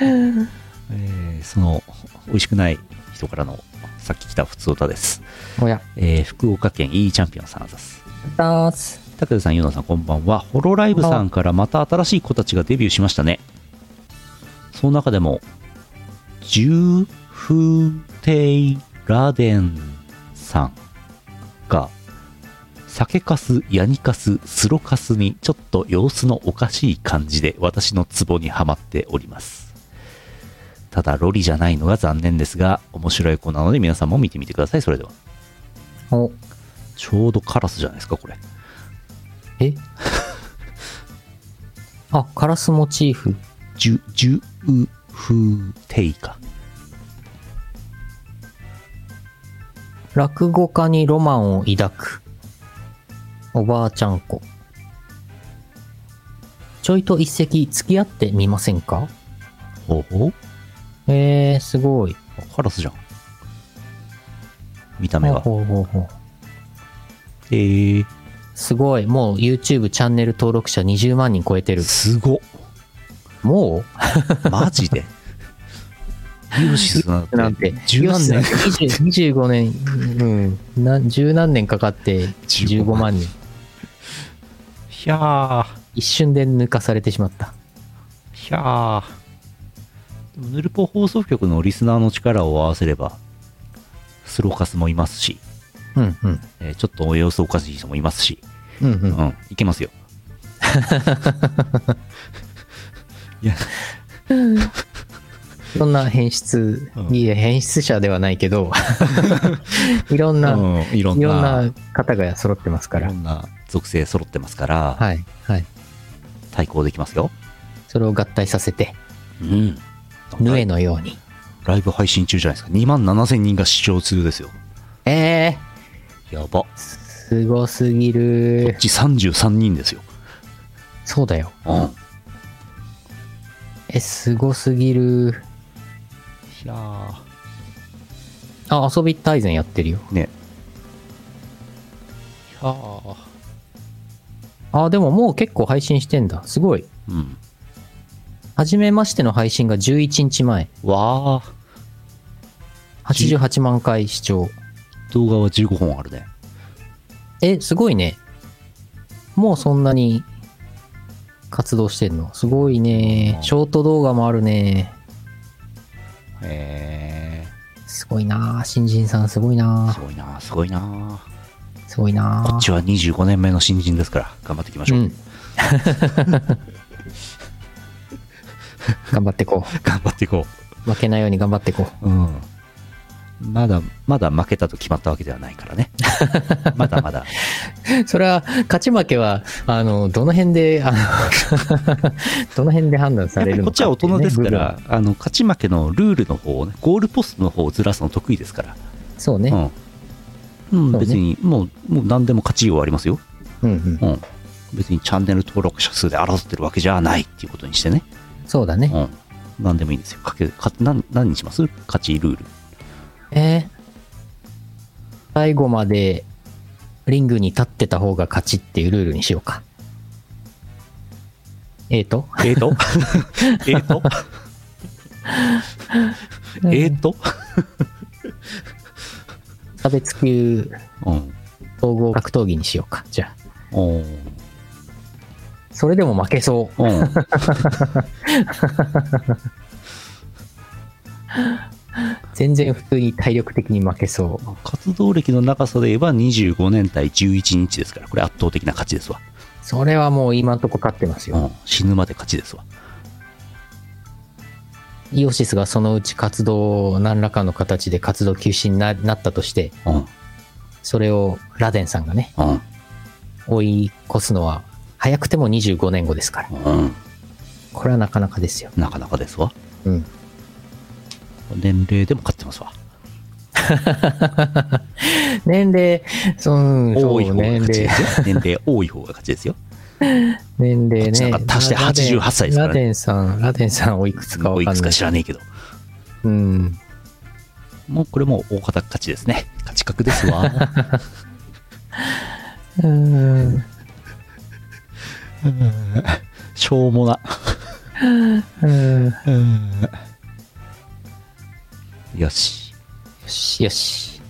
えーその美味しくない人からのさっき来た普通歌です、おや、えー福岡県 E チャンピオンさんあざすだーす。武田さん、ユーナさん、こんばんは。ホロライブさんからまた新しい子たちがデビューしましたね。その中でも、ジューフーテイラデンさんが、酒かす、ヤニかす、スロかすにちょっと様子のおかしい感じで私のツボにはまっております。ただ、ロリじゃないのが残念ですが、面白い子なので皆さんも見てみてください。それでは。お、ちょうどカラスじゃないですか、これ。え？あ、カラスモチーフ。ジュ、ジュウフーテイか。落語家にロマンを抱く。おばあちゃん子。ちょいと一席付き合ってみませんか？ほうほうえー、すごい。カラスじゃん。見た目が。ほうほうほうえー、すごい。もう YouTube チャンネル登録者20万人超えてる。すごっ。もマジで？イオシスなんてなんて、十何年20 25年、うん、な十何年かかって15万人。いやー一瞬で抜かされてしまった。いやーヌルポ放送局のリスナーの力を合わせればスローカスもいますし、うんうん。えーちょっと様子おかしい人もいますし、うんう。うんん、いけますよ いや いろんな変質、うんいえ、変質者ではないけど、いろんな、うん、いろんいろんなな方が揃ってますからいろ。んな属性揃ってますから、はい。はい。対抗できますよ。それを合体させて、うん。ヌエのように。ライブ配信中じゃないですか。2万7000人が視聴中ですよ。えやば。こー、すごすぎるっ。ち33人ですよ。そうだよ。うん。え、すごすぎる。いやあ、遊び大全やってるよ。ー。ね。いやー。あ、でももう結構配信してんだ。すごい。うん。初めましての配信が11日前。わー。88万回視聴。動画は15本あるね。え、すごいね。もうそんなに活動してんの？すごいね。ショート動画もあるね。へすごいな新人さんすごいー。なすごいなすごいなすごいなこっちは25年目の新人ですから、頑張っていきましょう。うん。頑張ってこ頑張っていこう。負けないように頑張ってこう。うん。まだ、まだ負けたと決まったわけではないからね。まだまだ。う。それは、勝ち負けは、あの、どの辺で、あの、どの辺で判断されるのかこっちは大人ですから、あの、勝ち負けのルールの方をね、ゴールポストの方をずらすの得意ですから。そうね。うん。うん、ね別に、もう、もう何でも勝ちようありますよ。うんうん。うん。別にチャンネル登録者数で争ってるわけじゃないっていうことにしてね。そうだね。うん。何でもいいんですよ。かけ、か、何、何にします？勝ちルール。えー？最後までリングに立ってた方が勝ちっていうルールにしようか。えーとえーとえ ーとえーと差別級うん。総合格闘技にしようか。じゃあ。おーそれでも負けそう。うん。全然普通に体力的に負けそう。活動歴の長さで言えば25年対11日ですから、これ圧倒的な勝ちですわ。それはもう今んとこ勝ってますよ。うん。死ぬまで勝ちですわ。イオシスがそのうち活動、何らかの形で活動休止にななったとして、うん。それをラデンさんがね、うん。追い越すのは、早くても25年後ですから。うん。これはなかなかですよ。なかなかですわ。うん。年齢でも勝ってますわ。年齢、そう、多い方が勝ちで、すよ。年齢多い方が勝ちですよ。年齢こっちね。なんか足してラデン88歳ですからねラデンさん、ラデンさんおいくつかわおいくつかかんない。知らねえけど。うん。もうこれも大方勝ちですね。勝ち確ですわ。うん。しょうもな。うん。よし。よし、よし。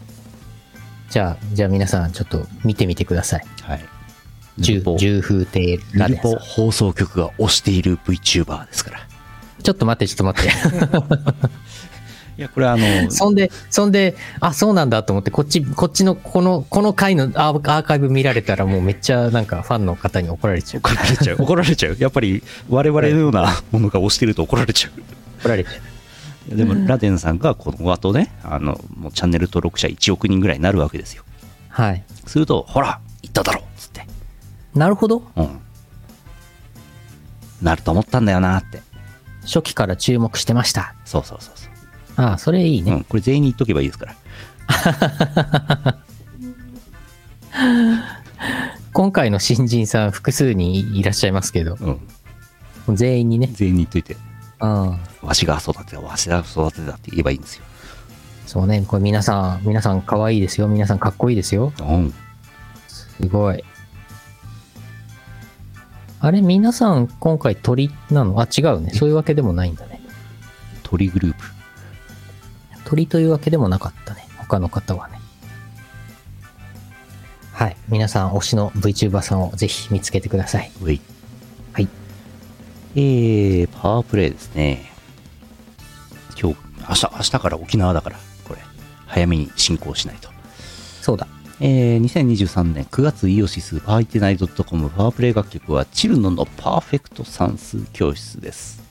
じゃあ、じゃあ皆さんちょっと見てみてください。はい。重風亭ラヌル。放送局が推している VTuber ですから。ちょっと待って、ちょっと待って。いや、これはあの、そんで、そんで、あ、そうなんだと思って、こっち、こっちの、この、この回のアーアーカイブ見られたらもうめっちゃなんかファンの方に怒られちゃう。怒られちゃう。怒られちゃう。やっぱり我々のようなものが推してると怒られちゃう。怒られちゃう。でも、ラデンさんがこの後ね、あの、もうチャンネル登録者1億人ぐらいになるわけですよ。はい。すると、ほら、言っただろつって。なるほど。うん。なると思ったんだよなって。初期から注目してました。そうそうそうそう。ああ、それいいね。うん、これ全員に言っとけばいいですから。今回の新人さん複数人いらっしゃいますけど、うん。全員にね。全員に言っといて、うん。わしが育てた、わしが育てたって言えばいいんですよ。そうね。これ皆さん、皆さん可愛いですよ。皆さんかっこいいですよ。うん。すごい。あれ、皆さん今回鳥なの？あ、違うね。そういうわけでもないんだね。鳥グループ。鳥というわけでもなかったね。他の方はね。はい。皆さん推しの VTuber さんをぜひ見つけてください。うい。はい。えー、パワープレイですね。今日、明日、明日から沖縄だから、これ、早めに進行しないと。そうだ。えー、2023年9月イオシスパーティナイト .com パワープレイ楽曲はチルノのパーフェクト算数教室です。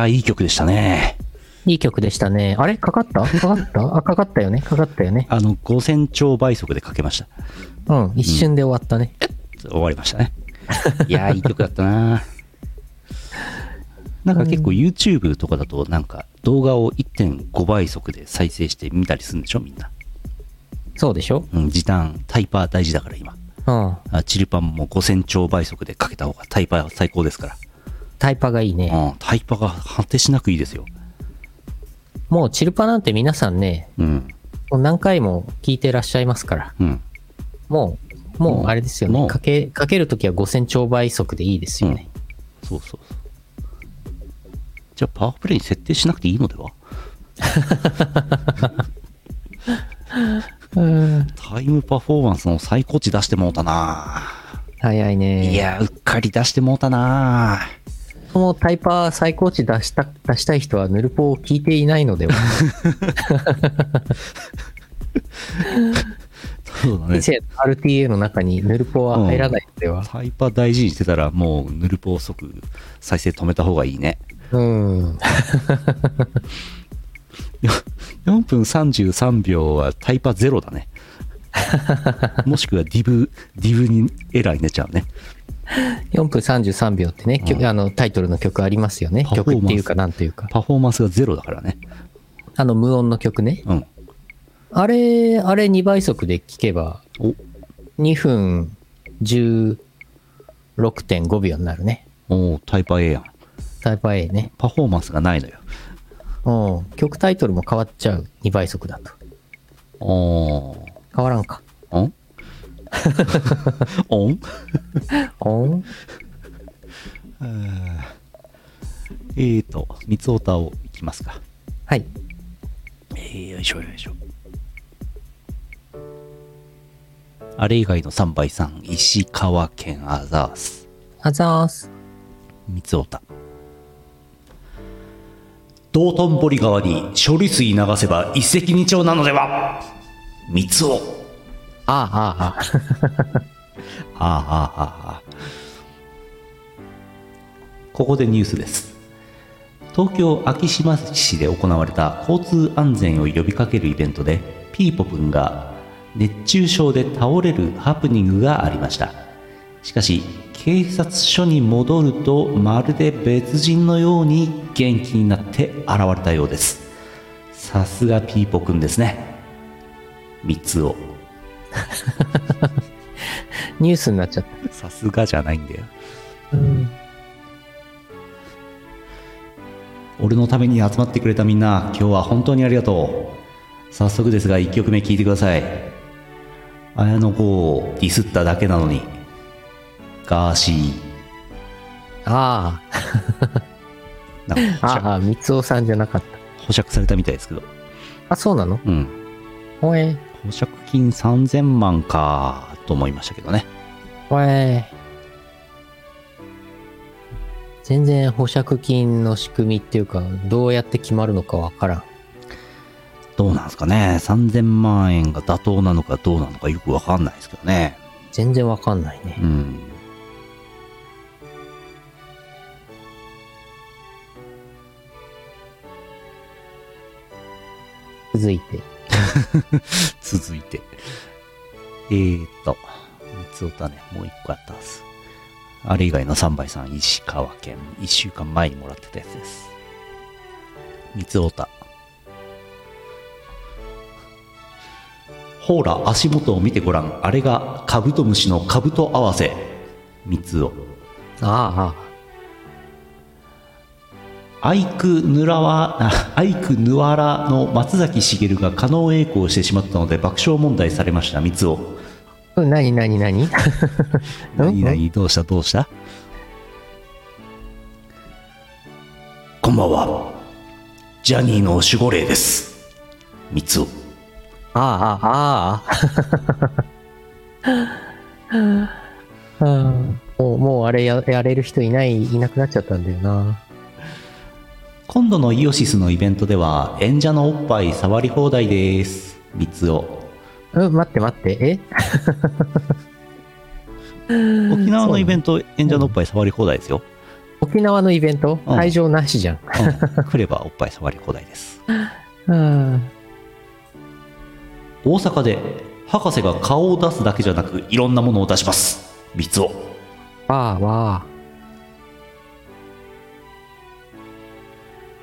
やー、いい曲でしたね。いい曲でしたね。あれ？かかった？かかった？あ、かかったよね。かかったよね。あの、5000超倍速でかけました。うん。一瞬で終わったね。終わりましたね。いやー、いい曲だったな なんか結構 YouTube とかだとなんか動画を1.5倍速で再生して見たりするんでしょみんな。そうでしょ？うん、時短、タイパー大事だから今。うん。あチルパンも5000超倍速でかけた方がタイパー最高ですから。タイパがいいね。うん、タイパが果てしなくいいですよ。もうチルパなんて皆さんね、うん、もう何回も聞いてらっしゃいますから。うん。もう、もうあれですよね。かけ、かけるときは5000超倍速でいいですよね。そうそうそう。じゃあパワープレイに設定しなくていいのでは？タイムパフォーマンスの最高値出してもうたな早いね。いや、うっかり出してもうたなこのタイパー最高値出した、出したい人はヌルポを聞いていないのでは？そうだね以。前 RTA の中にヌルポは入らないのでは？タイパー大事にしてたらもうヌルポ即再生止めた方がいいね。うん。4分33秒はタイパゼロだね。もしくは div、div にエラーになっちゃうね。4分33秒ってね、うんあのタイトルの曲ありますよね。曲っていうかなんていうか。パフォーマンスがゼロだからね。あの無音の曲ね。うん。あれ、あれ2倍速で聴けば、お、2分16.5秒になるね。おータイパええやん。タイパええね。パフォーマンスがないのよ。うん。曲タイトルも変わっちゃう。2倍速だと。おー。変わらんか。おんおんおんえーと、三つおたをいきますか。はい。えー、よいしょよいしょ。あれ以外の3倍さん、石川県アザース。あざーす。三つおた。道頓堀川に処理水流せば一石二鳥なのでは三つお。ああ、ああ、ああ。ああ、ここでニュースです。東京昭島市で行われた交通安全を呼びかけるイベントで、ピーポくんが熱中症で倒れるハプニングがありました。しかし、警察署に戻るとまるで別人のように元気になって現れたようですさすがピーポくんですね三つを ニュースになっちゃっさすがじゃないんだよ。た。うん。俺のために集まってくれたみんな今日は本当にありがとう。早速ですが1曲目聴いてください。綾野剛をディスっただけなのに。ガーシー。ああ、ああ、三つおさんじゃなかった。保釈されたみたいですけど。あ、そうなの？うん。ほえ、保釈金3000万かと思いましたけどねほえ。全然保釈金の仕組みっていうか、どうやって決まるのかわからん。どうなんですかね3000万円が妥当なのかどうなのかよくわかんないですけどね全然わかんないねう。ん続いて。続いて。えーと、三つおたね、もう一個あったはず。あれ以外の3倍さん、石川県、1週間前にもらってたやつです。三つおた。ほら、足元を見てごらん。あれがカブトムシのカブト合わせ。三つお。あアイクヌラワ、あアイクヌワラの松崎しげるが加納栄光をしてしまったので爆笑問題されました、三つお。あ。なになになに何 何？どうした？どうした？こんばんは。ジャニーの守護霊です。三つお。ああ、ああ。うんもう、もうあれややれる人いない、いなくなっちゃったんだよな。今度のイオシスのイベントでは演者のおっぱい触り放題です。三つお。うん、待って待って、え？沖縄のイベント演者のおっぱい触り放題ですよ。沖縄のイベント？うん会場なしじゃん。うん、来ればおっぱい触り放題です。うん。大阪で博士が顔を出すだけじゃなくいろんなものを出します。三つお。わあわ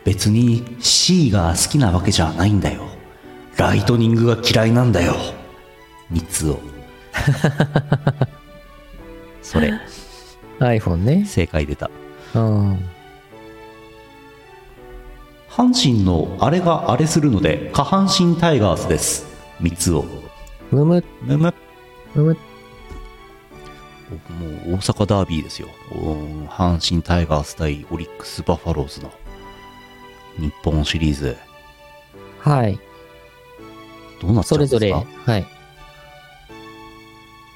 別に C が好きなわけじゃないんだよ。ライトニングが嫌いなんだよ。三つを。それ。あ。iPhone ね。正解出た。うん。阪神のあれがあれするので下半身タイガースです。三つを。むむ、むむ。むむ。もう大阪ダービーですよ。うん阪神タイガース対オリックス・バファローズの日本シリーズはい。どうなっちゃそれぞうんですか？れ、はい。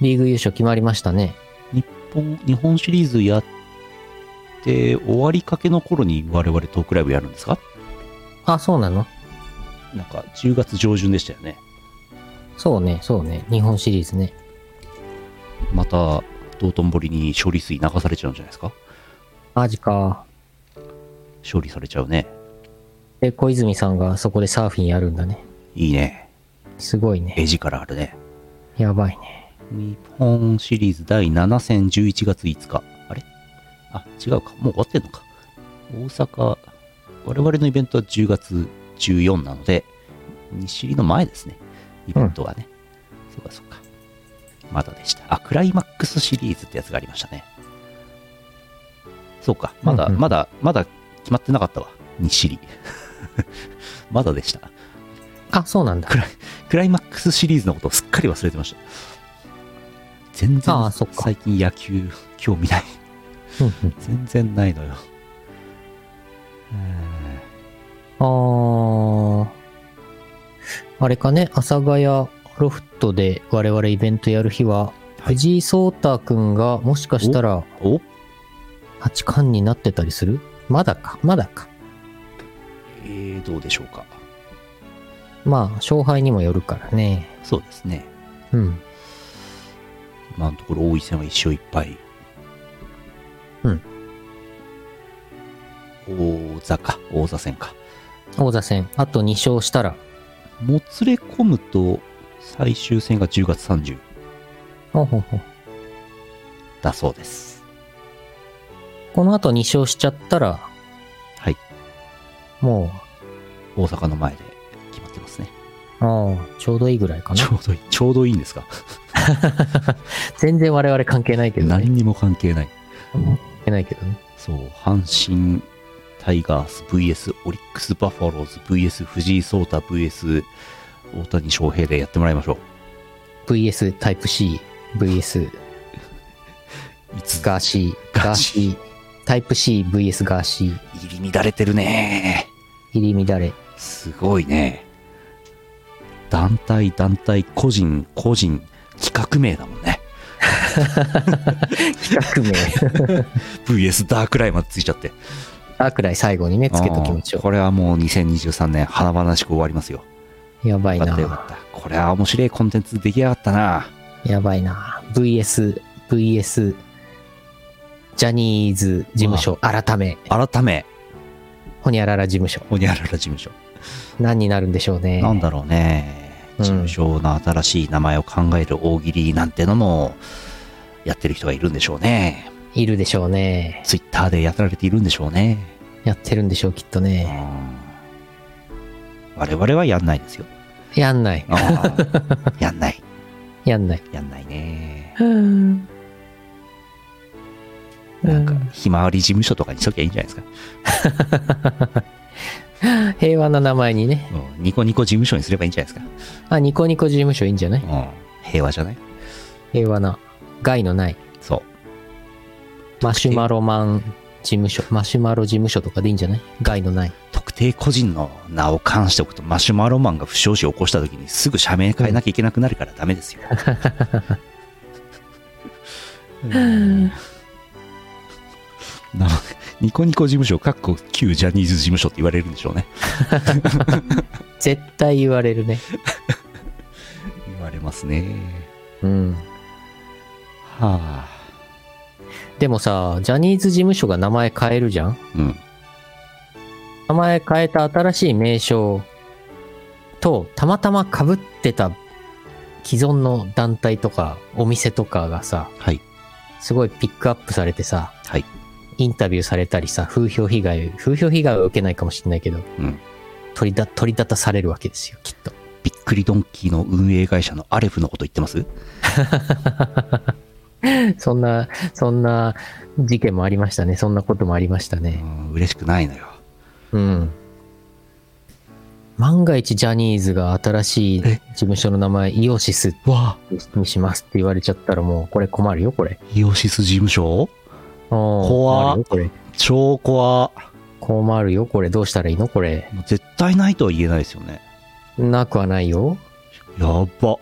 リーグ優勝決まりましたね。日本日本シリーズやって終わりかけの頃に我々トークライブやるんですか？あ、そうなの？なんか10月上旬でしたよねそうね、そうね。日本シリーズね。また道頓堀に処理水流されちゃうんじゃないですか？マジか。処理されちゃうねで、小泉さんがそこでサーフィンやるんだね。いいね。すごいね。絵力あるね。やばいね。日本シリーズ第7戦11月5日。あれ？あ違うか。もう終わってんのか。大阪。我々のイベントは10月14なので西入りの前ですね。イベントがね、そうかそうか。まだでした。あクライマックスシリーズってやつがありましたね。そうか。まだ、うんうん。まだまだ決まってなかったわ。西入り まだでした。あ、そうなんだ。クライクライマックスシリーズのことをすっかり忘れてました。全然ああそっか。最近野球興味ない。全然ないのよ。あー。あれかね、阿佐ヶ谷ロフトで我々イベントやる日は、はい。藤井聡太くんがもしかしたらお？八冠になってたりする？まだか、まだか。えー、どうでしょうか？まあ、勝敗にもよるからね。そうですね。うん。今のところ大井戦は一勝一敗。うん。大座か。大座戦か。王座戦、あと2勝したら、もつれ込むと最終戦が10月30ほうほうほ。う。だそうです。この後2勝しちゃったら、はい。も大阪の前で決まってますね。う、ああ、ちょうどいいぐらいかな。ちょうどいい。ちょうどいいんですか？全然我々関係ないけどね。何にも関係ない。関係ないけどね。そう、阪神タイガース VS オリックスバファローズ VS 藤井聡太 VS 大谷翔平でやってもらいましょう。VS タイプ C、VS ガーシー、ガーシー、タイプ C、VS ガーシー、入り乱れてるね。入り乱れ。すごいね。団体、団体、個人、個人、企画名だもんね。企画名。VS ダークライまでついちゃって。あくらい最後にね、つけときましょあーこれはもう2023年華々しく終わりますよ。う。やばいな。よかった。これは面白いコンテンツ出来上がったな。やばいな。VS、VS、ジャニーズ事務所改め、改め、ホニャララ事務所。ホニャララ事務所。何になるんでしょうね。なんだろうね。うん事務所の新しい名前を考える大喜利なんてのも、やってる人がいるんでしょうね。いるでしょうね。ツイッターでやられているんでしょうね。やってるんでしょう、きっとうね。ん我々はやんないですよ。やんない。やんない。やんない。やんないね。うん。なんか、ひまわり事務所とかにしときゃいいんじゃないですか。平和な名前にね。うんニコニコ事務所にすればいいんじゃないですか。あ、ニコニコ事務所いいんじゃない？うん平和じゃない？平和な。害のない。そう。マシュマロマン事務所。マシュマロ事務所とかでいいんじゃない？害のない。特定個人の名を冠しておくと、マシュマロマンが不祥事を起こした時にすぐ社名変えなきゃいけなくなるからダメですよ。な ニコニコ事務所、かっこ旧ジャニーズ事務所って言われるんでしょうね。絶対言われるね。言われますね。うん。はあ。でもさ、ジャニーズ事務所が名前変えるじゃん？うん。名前変えた新しい名称と、たまたま被ってた既存の団体とかお店とかがさ、はい。すごいピックアップされてさ、はい。インタビューされたりさ、風評被害、風評被害は受けないかもしれないけど、うん。取りだ、取り立たされるわけですよ、きっと。びっくりドンキーの運営会社のアレフのこと言ってます？そんな、そんな事件もありましたね。そんなこともありましたうね。ん、嬉しくないのよ。うん。万が一ジャニーズが新しい事務所の名前、イオシスにしますって言われちゃったらもう、これ困るよ、これ。イオシス事務所？怖これ。超怖困るよ、これ。どうしたらいいのこれ。もう絶対ないとは言えないですよね。なくはないよ。やば。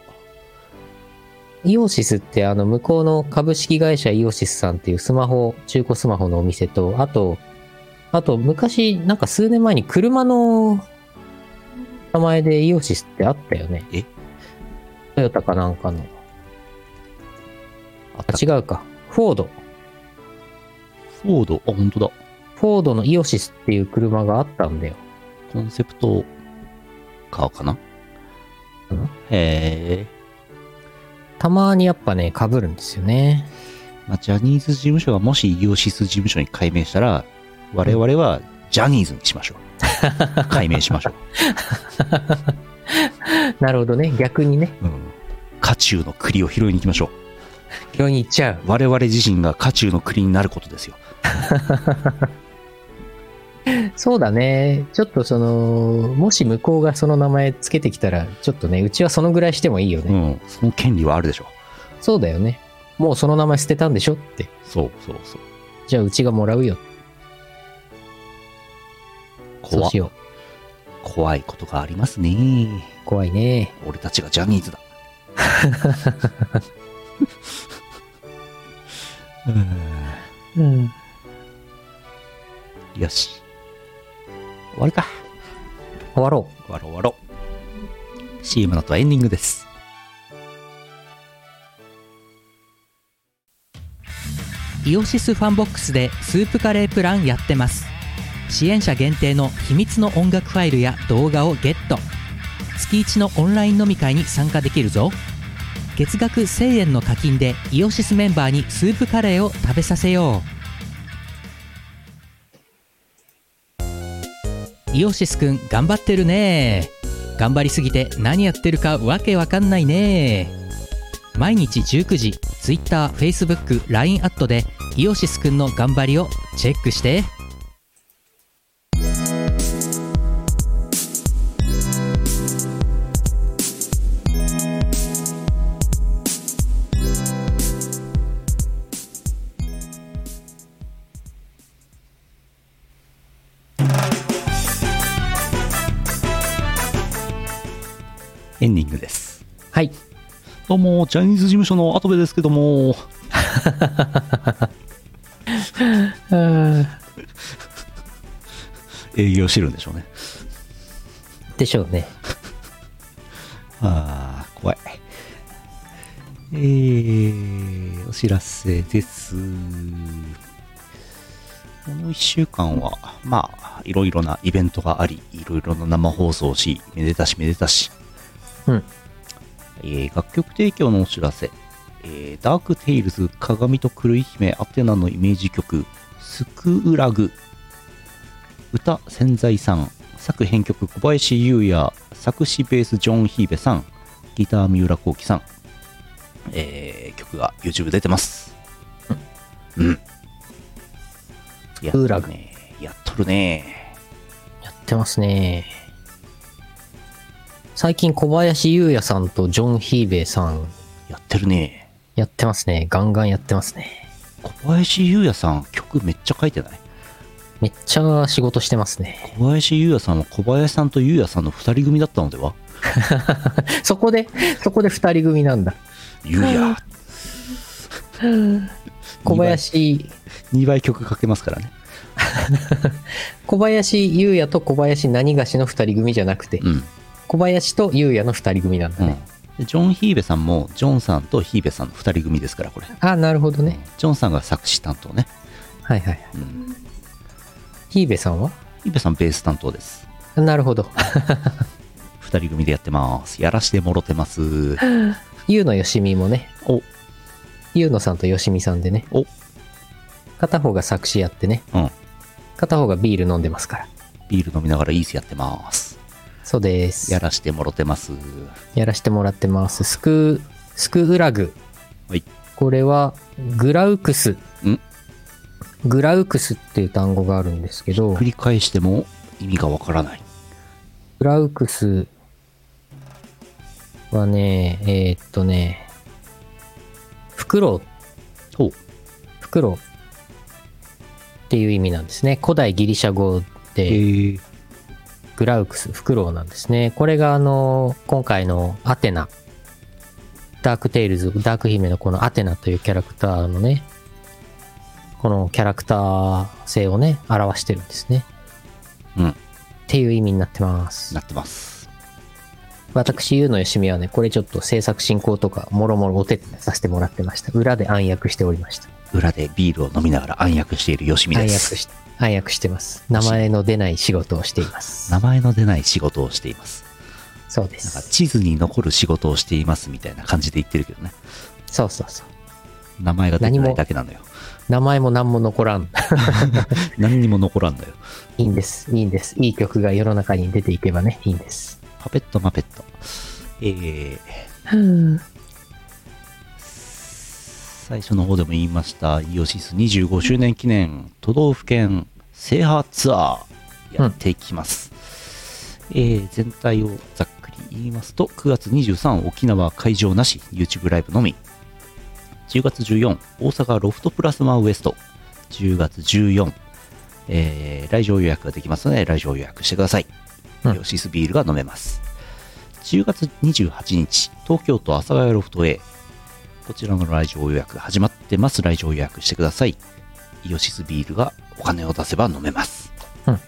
イオシスってあの向こうの株式会社イオシスさんっていうスマホ、中古スマホのお店と、あと、あと昔、なんか数年前に車の名前でイオシスってあったよね。え？トヨタかなんかの。ああ、違うか。フォード。フォード、あ、本当だ。フォードのイオシスっていう車があったんだよ。コンセプトカーかな？うん？へえ。たまにやっぱね、被るんですよね。まあ、ジャニーズ事務所がもしイオシス事務所に改名したら、我々はジャニーズにしましょう。改名しましょ なるほどね。逆にね。う。うん。家中の栗を拾いに行きましょう。病院に行っちゃう。我々自身が家中の栗になることですよ。そうだね。ちょっとその、もし向こうがその名前つけてきたら、ちょっとね、うちはそのぐらいしてもいいよね。うん。その権利はあるでしょそうだよね。もうその名前捨てたんでしょって。そうそうそう。じゃあうちがもらうよ。そう怖しよ怖いことがありますね。う。怖いね。俺たちがジャニーズだ。うんうん。よし。終わるか。終わろ終わろう終わろう。CM の後はエンディングです。イオシスファンボックスでスープカレープランやってます支援者限定の秘密の音楽ファイルや動画をゲット月1のオンライン飲み会に参加できるぞ月額1000円の課金でイオシスメンバーにスープカレーを食べさせよう。イオシスくん頑張ってるね。頑張りすぎて何やってるかわけわかんないね。毎日19時 TwitterFacebookLINE アットでイオシスくんの頑張りをチェックして。はい。どうも、ジャニーズ事務所の跡部ですけども、営業してるんでしょうね。でしょうね。ああ、怖い。えー、お知らせです。この1週間は、まあ、いろいろなイベントがあり、いろいろな生放送をし、めでたしめでたし、うん。えー楽曲提供のお知らせ、えーダークテイルズ鏡と狂い姫アテナのイメージ曲スクーラグ。歌千載さん。作編曲小林優也。作詞ベースジョン・ヒーベさん。ギター三浦幸喜さん、えー曲が YouTube 出てます。うん。やっとクーラグ。やっとるね。やってますね。最近小林優也さんとジョン・ヒーベイさんやってるねやってますね。ガンガンやってますね。小林優也さん曲めっちゃ書いてない？めっちゃ仕事してますね。小林優也さんは小林さんと優也さんの2人組だったのでは？そこで、そこで二人組なんだ。優也 小林、2倍曲かけますからね 小林優也と小林何がしの二人組じゃなくて、うん小林と優也の二人組なんだうん。ジョン・ヒーベさんもジョンさんとヒーベさんの2人組ですからこれ。あ、なるほどね。ジョンさんが作詞担当ね、はいはい。うん、ヒーベさんは？ヒーベさんベース担当です。なるほど。2人組でやってます。やらしてもろてます。優のよしみもね、お。優野さんとよしみさんでね、お。片方が作詞やってね、うん。片方がビール飲んでますから。ビール飲みながらイースやってますそうです。ややらしてもろてますらしてもらってます。スク、スクウラグ。はいこれは、グラウクス。ん？グラウクスっていう単語があるんですけど繰、り返しても意味がわからないグラウクスはね、えーっとね、フクロウ、ほうフクロウっていう意味なんですね。古代ギリシャ語えで、ー、グラウクス、フクロウなんですね。これがあの、今回のアテナ、ダークテイルズ、ダーク姫のこのアテナというキャラクターのね、このキャラクター性をね、表してるんですね。うんっていう意味になってます。なってます私、ゆうのよしみはね、これちょっと制作進行とか、もろもろお手伝いさせてもらってました。裏で暗躍しておりました。裏でビールを飲みながら暗躍しているよしみです暗躍し、暗躍してます。名前の出ない仕事をしています。名前の出ない仕事をしていますそうでなんかす。地図に残る仕事をしていますみたいな感じで言ってるけどねそうそうそう。名前が出てないだけなのよ名前も何も残らん。何にも残らんのよいいんです。いいんです。いい曲が世の中に出ていけばね、いいんです。パペットマペットえー、最初の方でも言いましたイオシス25周年記念都道府県制覇ツアーやっていきます、えー全体をざっくり言いますと9月23沖縄会場なし YouTube ライブのみ。10月14大阪ロフトプラスマウエスト。10月14、えー来場予約ができますので来場予約してください、うん。イオシスビールが飲めます。10月28日、東京都阿佐ヶ谷ロフト A。こちらの来場予約始まってます。来場予約してください。イオシスビールがお金を出せば飲めます。うん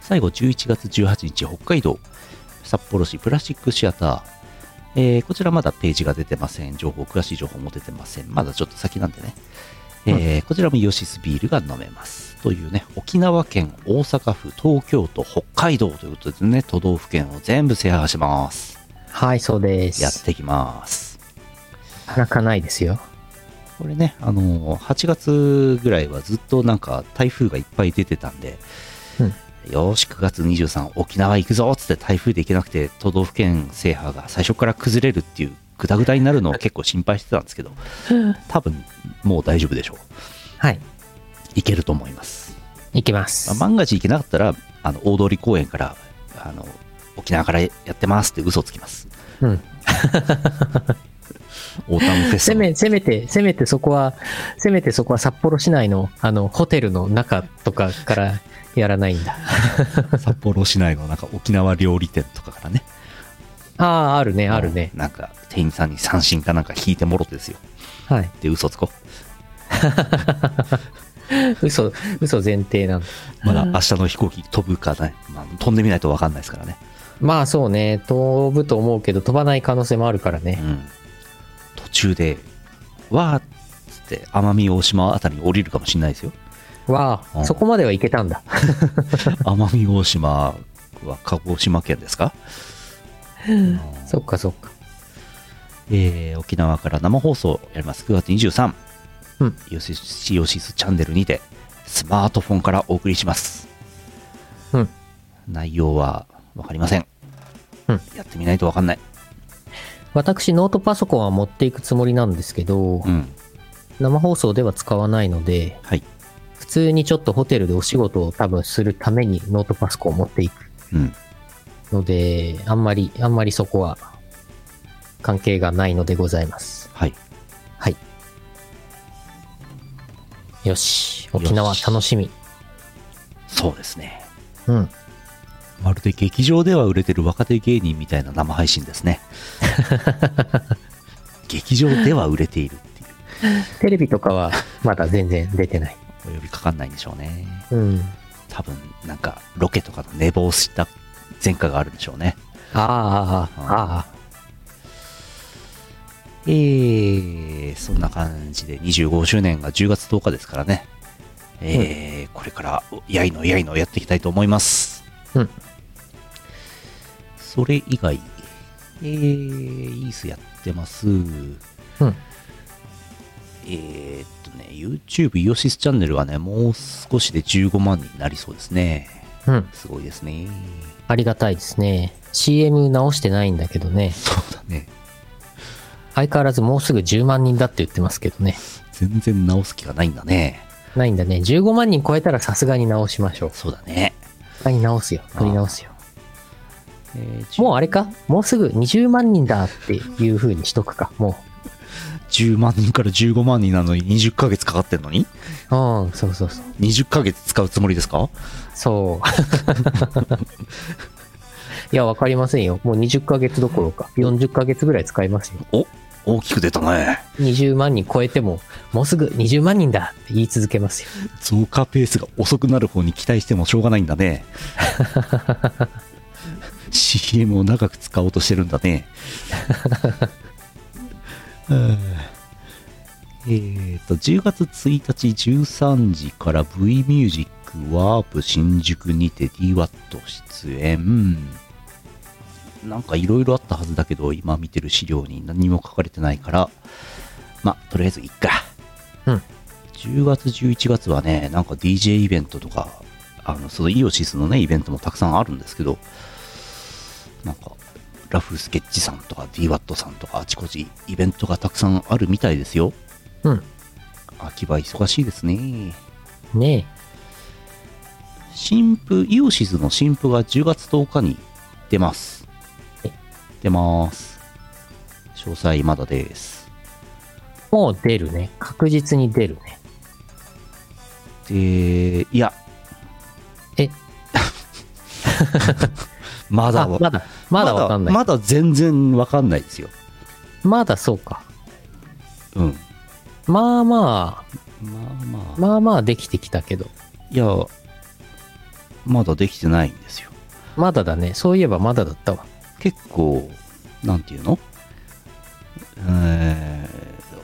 最後、11月18日、北海道、札幌市プラスチックシアター。えーこちらまだページが出てません。情報、詳しい情報も出てません。まだちょっと先なんでね。えーこちらもイオシスビールが飲めます。というね、沖縄県、大阪府、東京都、北海道ということでね、都道府県を全部制覇します。はい、そうです。やってきます。なかなかないですよ。これね、あのー8月ぐらいはずっとなんか台風がいっぱい出てたんで、うんよーし、9月23、沖縄行くぞっつって台風で行けなくて、都道府県制覇が最初から崩れるっていう、グダグダになるのを結構心配してたんですけど、多分もう大丈夫でしょう。はい。行けると思います。行きます。まあ万が一行けなかったら、あの大通公園から、あの沖縄からやってますって嘘つきます。うん。オータムフェスの。せめ、せめて、せめてそこは、せめてそこは札幌市内の、あの、ホテルの中とかからやらないんだ。札幌市内のなんか沖縄料理店とかからね。ああ、あるね、あるね。なんか店員さんに三振かなんか引いてもろてですよ。はい。で、嘘つこ 嘘、嘘前提なん。まだ明日の飛行機飛ぶかね。まあ、飛んでみないと分かんないですからね。まあそうね、飛ぶと思うけど飛ばない可能性もあるからね。うん。途中で、わーっつって奄美大島あたりに降りるかもしれないですよ。わあ、うんそこまでは行けたんだ。奄美大島は鹿児島県ですか？うんそっかそっか。えー沖縄から生放送やります。9月23。うんイオシスイオシスチャンネルにて、スマートフォンからお送りします。うん。内容はわかりません。うんやってみないとわかんない。私、ノートパソコンは持っていくつもりなんですけど、うん。生放送では使わないので、はい。普通にちょっとホテルでお仕事を多分するためにノートパソコンを持っていくうん。ので、あんまり、あんまりそこは関係がないのでございます。はい。はい。よし。沖縄楽しみ。そうですね。うん。まるで劇場では売れてる若手芸人みたいな生配信ですね。劇場では売れているっていう。テレビとかは まだ全然出てない。お呼びかかんないんでしょうね。うん。多分、なんか、ロケとかの寝坊した前科があるんでしょうね。ああ、ああ、ああ。えー、そんな感じで25周年が10月10日ですからね。えーこれから、やいのやいのやっていきたいと思います。うん。それ以外、えー、イースやってます。うん。えーっとね、YouTube イオシスチャンネルはね、もう少しで15万になりそうですね。うん。すごいですね。ありがたいですね。CM 直してないんだけどね。そうだね。相変わらずもうすぐ10万人だって言ってますけどね。全然直す気がないんだね。ないんだね。15万人超えたらさすがに直しましょう。そうだね。さすがに直すよ。取り直すよ。えーもうあれか？もうすぐ20万人だっていう風にしとくか。も10万人から15万人なのに20ヶ月かかってんのに？う。うん、そうそうそう。20ヶ月使うつもりですか？そう。いや、わかりませんよ。もう20ヶ月どころか、40ヶ月ぐらい使いますよ。お大きく出たね。20万人超えても、もうすぐ20万人だって言い続けますよ。増加ペースが遅くなる方に期待してもしょうがないんだね。CM を長く使おうとしてるんだね。うんえーと、10月1日13時から V ミュージックワープ新宿にて DWAT 出演。なんかいろいろあったはずだけど、今見てる資料に何も書かれてないから、ま、とりあえずいっか。うん。10月、11月はね、なんか DJ イベントとか、あの、そのイオシスのね、イベントもたくさんあるんですけど、なんか、ラフスケッチさんとか DWAT さんとかあちこちイベントがたくさんあるみたいですよ。うん。秋葉忙しいですね。ね新譜、イオシスの新譜が10月10日に出ますはい。出ます。詳細まだです。え。もう出るね。確実に出るね。で、いや。え まだまだ、まだわかんない。まだ全然わかんないですよ。まだそうか。うん。まあまあ、まあまあ。まあまあできてきたけど。いや、まだできてないんですよ。まだだね。そういえばまだだったわ。結構、なんていうの？え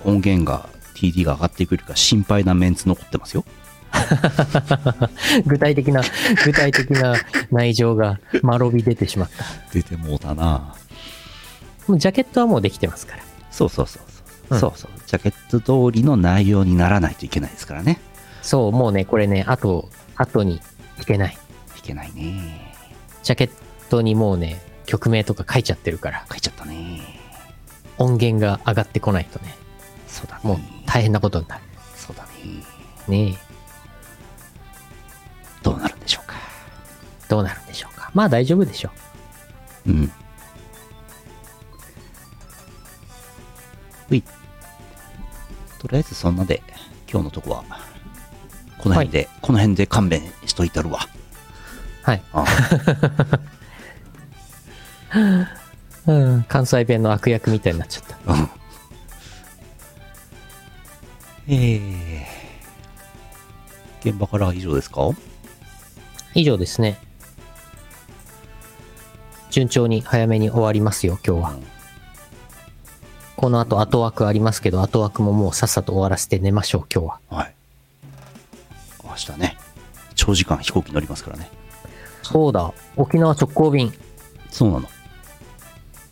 ー、音源が TD が上がってくるか心配なメンツ残ってますよ。具体的な、具体的な内情が間延び出てしまった。出てもうたなもうジャケットはもうできてますから。そうそうそうそう。うんそうそう。ジャケット通りの内容にならないといけないですからね。そう、もうね、これね、あと、後に引けない。弾けないね。ジャケットにもうね、曲名とか書いちゃってるから、書いちゃったね。音源が上がってこないとね、そうだね。もう大変なことになる。そうだね。ねえどうなるんでしょうか？どうなるんでしょうか？まあ大丈夫でしょうん。うい。とりあえずそんなで、今日のとこは、この辺で、この辺で勘弁しといたるわ。う。はい。あ うん、関西弁の悪役みたいになっちゃった。うん。えー、現場からは以上ですか？以上ですね。順調に早めに終わりますよ、今日は。この後後枠ありますけど、後枠ももうさっさと終わらせて寝ましょう、今日は。はい。明日ね、長時間飛行機乗りますからね。そうだ、沖縄直行便。そうなの。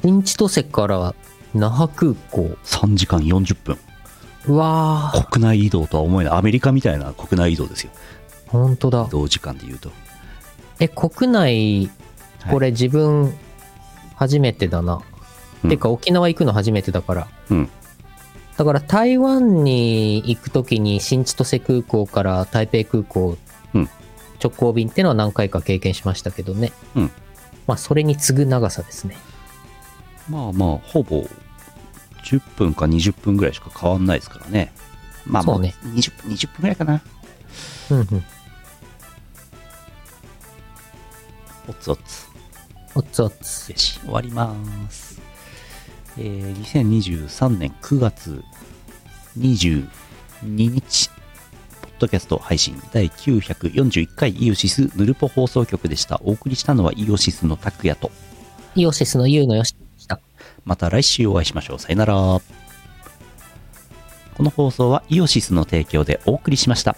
新千歳から那覇空港。3時間40分。うわー、国内移動とは思えない。アメリカみたいな国内移動ですよ。ほんとだ移。動時間で言うと。え、国内、これ自分、初めてだな。うんてか、沖縄行くの初めてだから。うん。だから、台湾に行くときに、新千歳空港から台北空港、うん直行便ってのは何回か経験しましたけどね。うんまあ、それに次ぐ長さですね。まあまあ、ほぼ10分か20分ぐらいしか変わんないですからね。まあまあ、そうね20分、20分ぐらいかな。うんうん。おつおつ。おつおつ。よし、終わります。えー、2023年9月22日、ポッドキャスト配信第941回イオシスヌルポ放送局でした。お送りしたのはイオシスの拓也と、イオシスのユウのよしでした。また来週お会いしましょう。さよなら。この放送はイオシスの提供でお送りしました。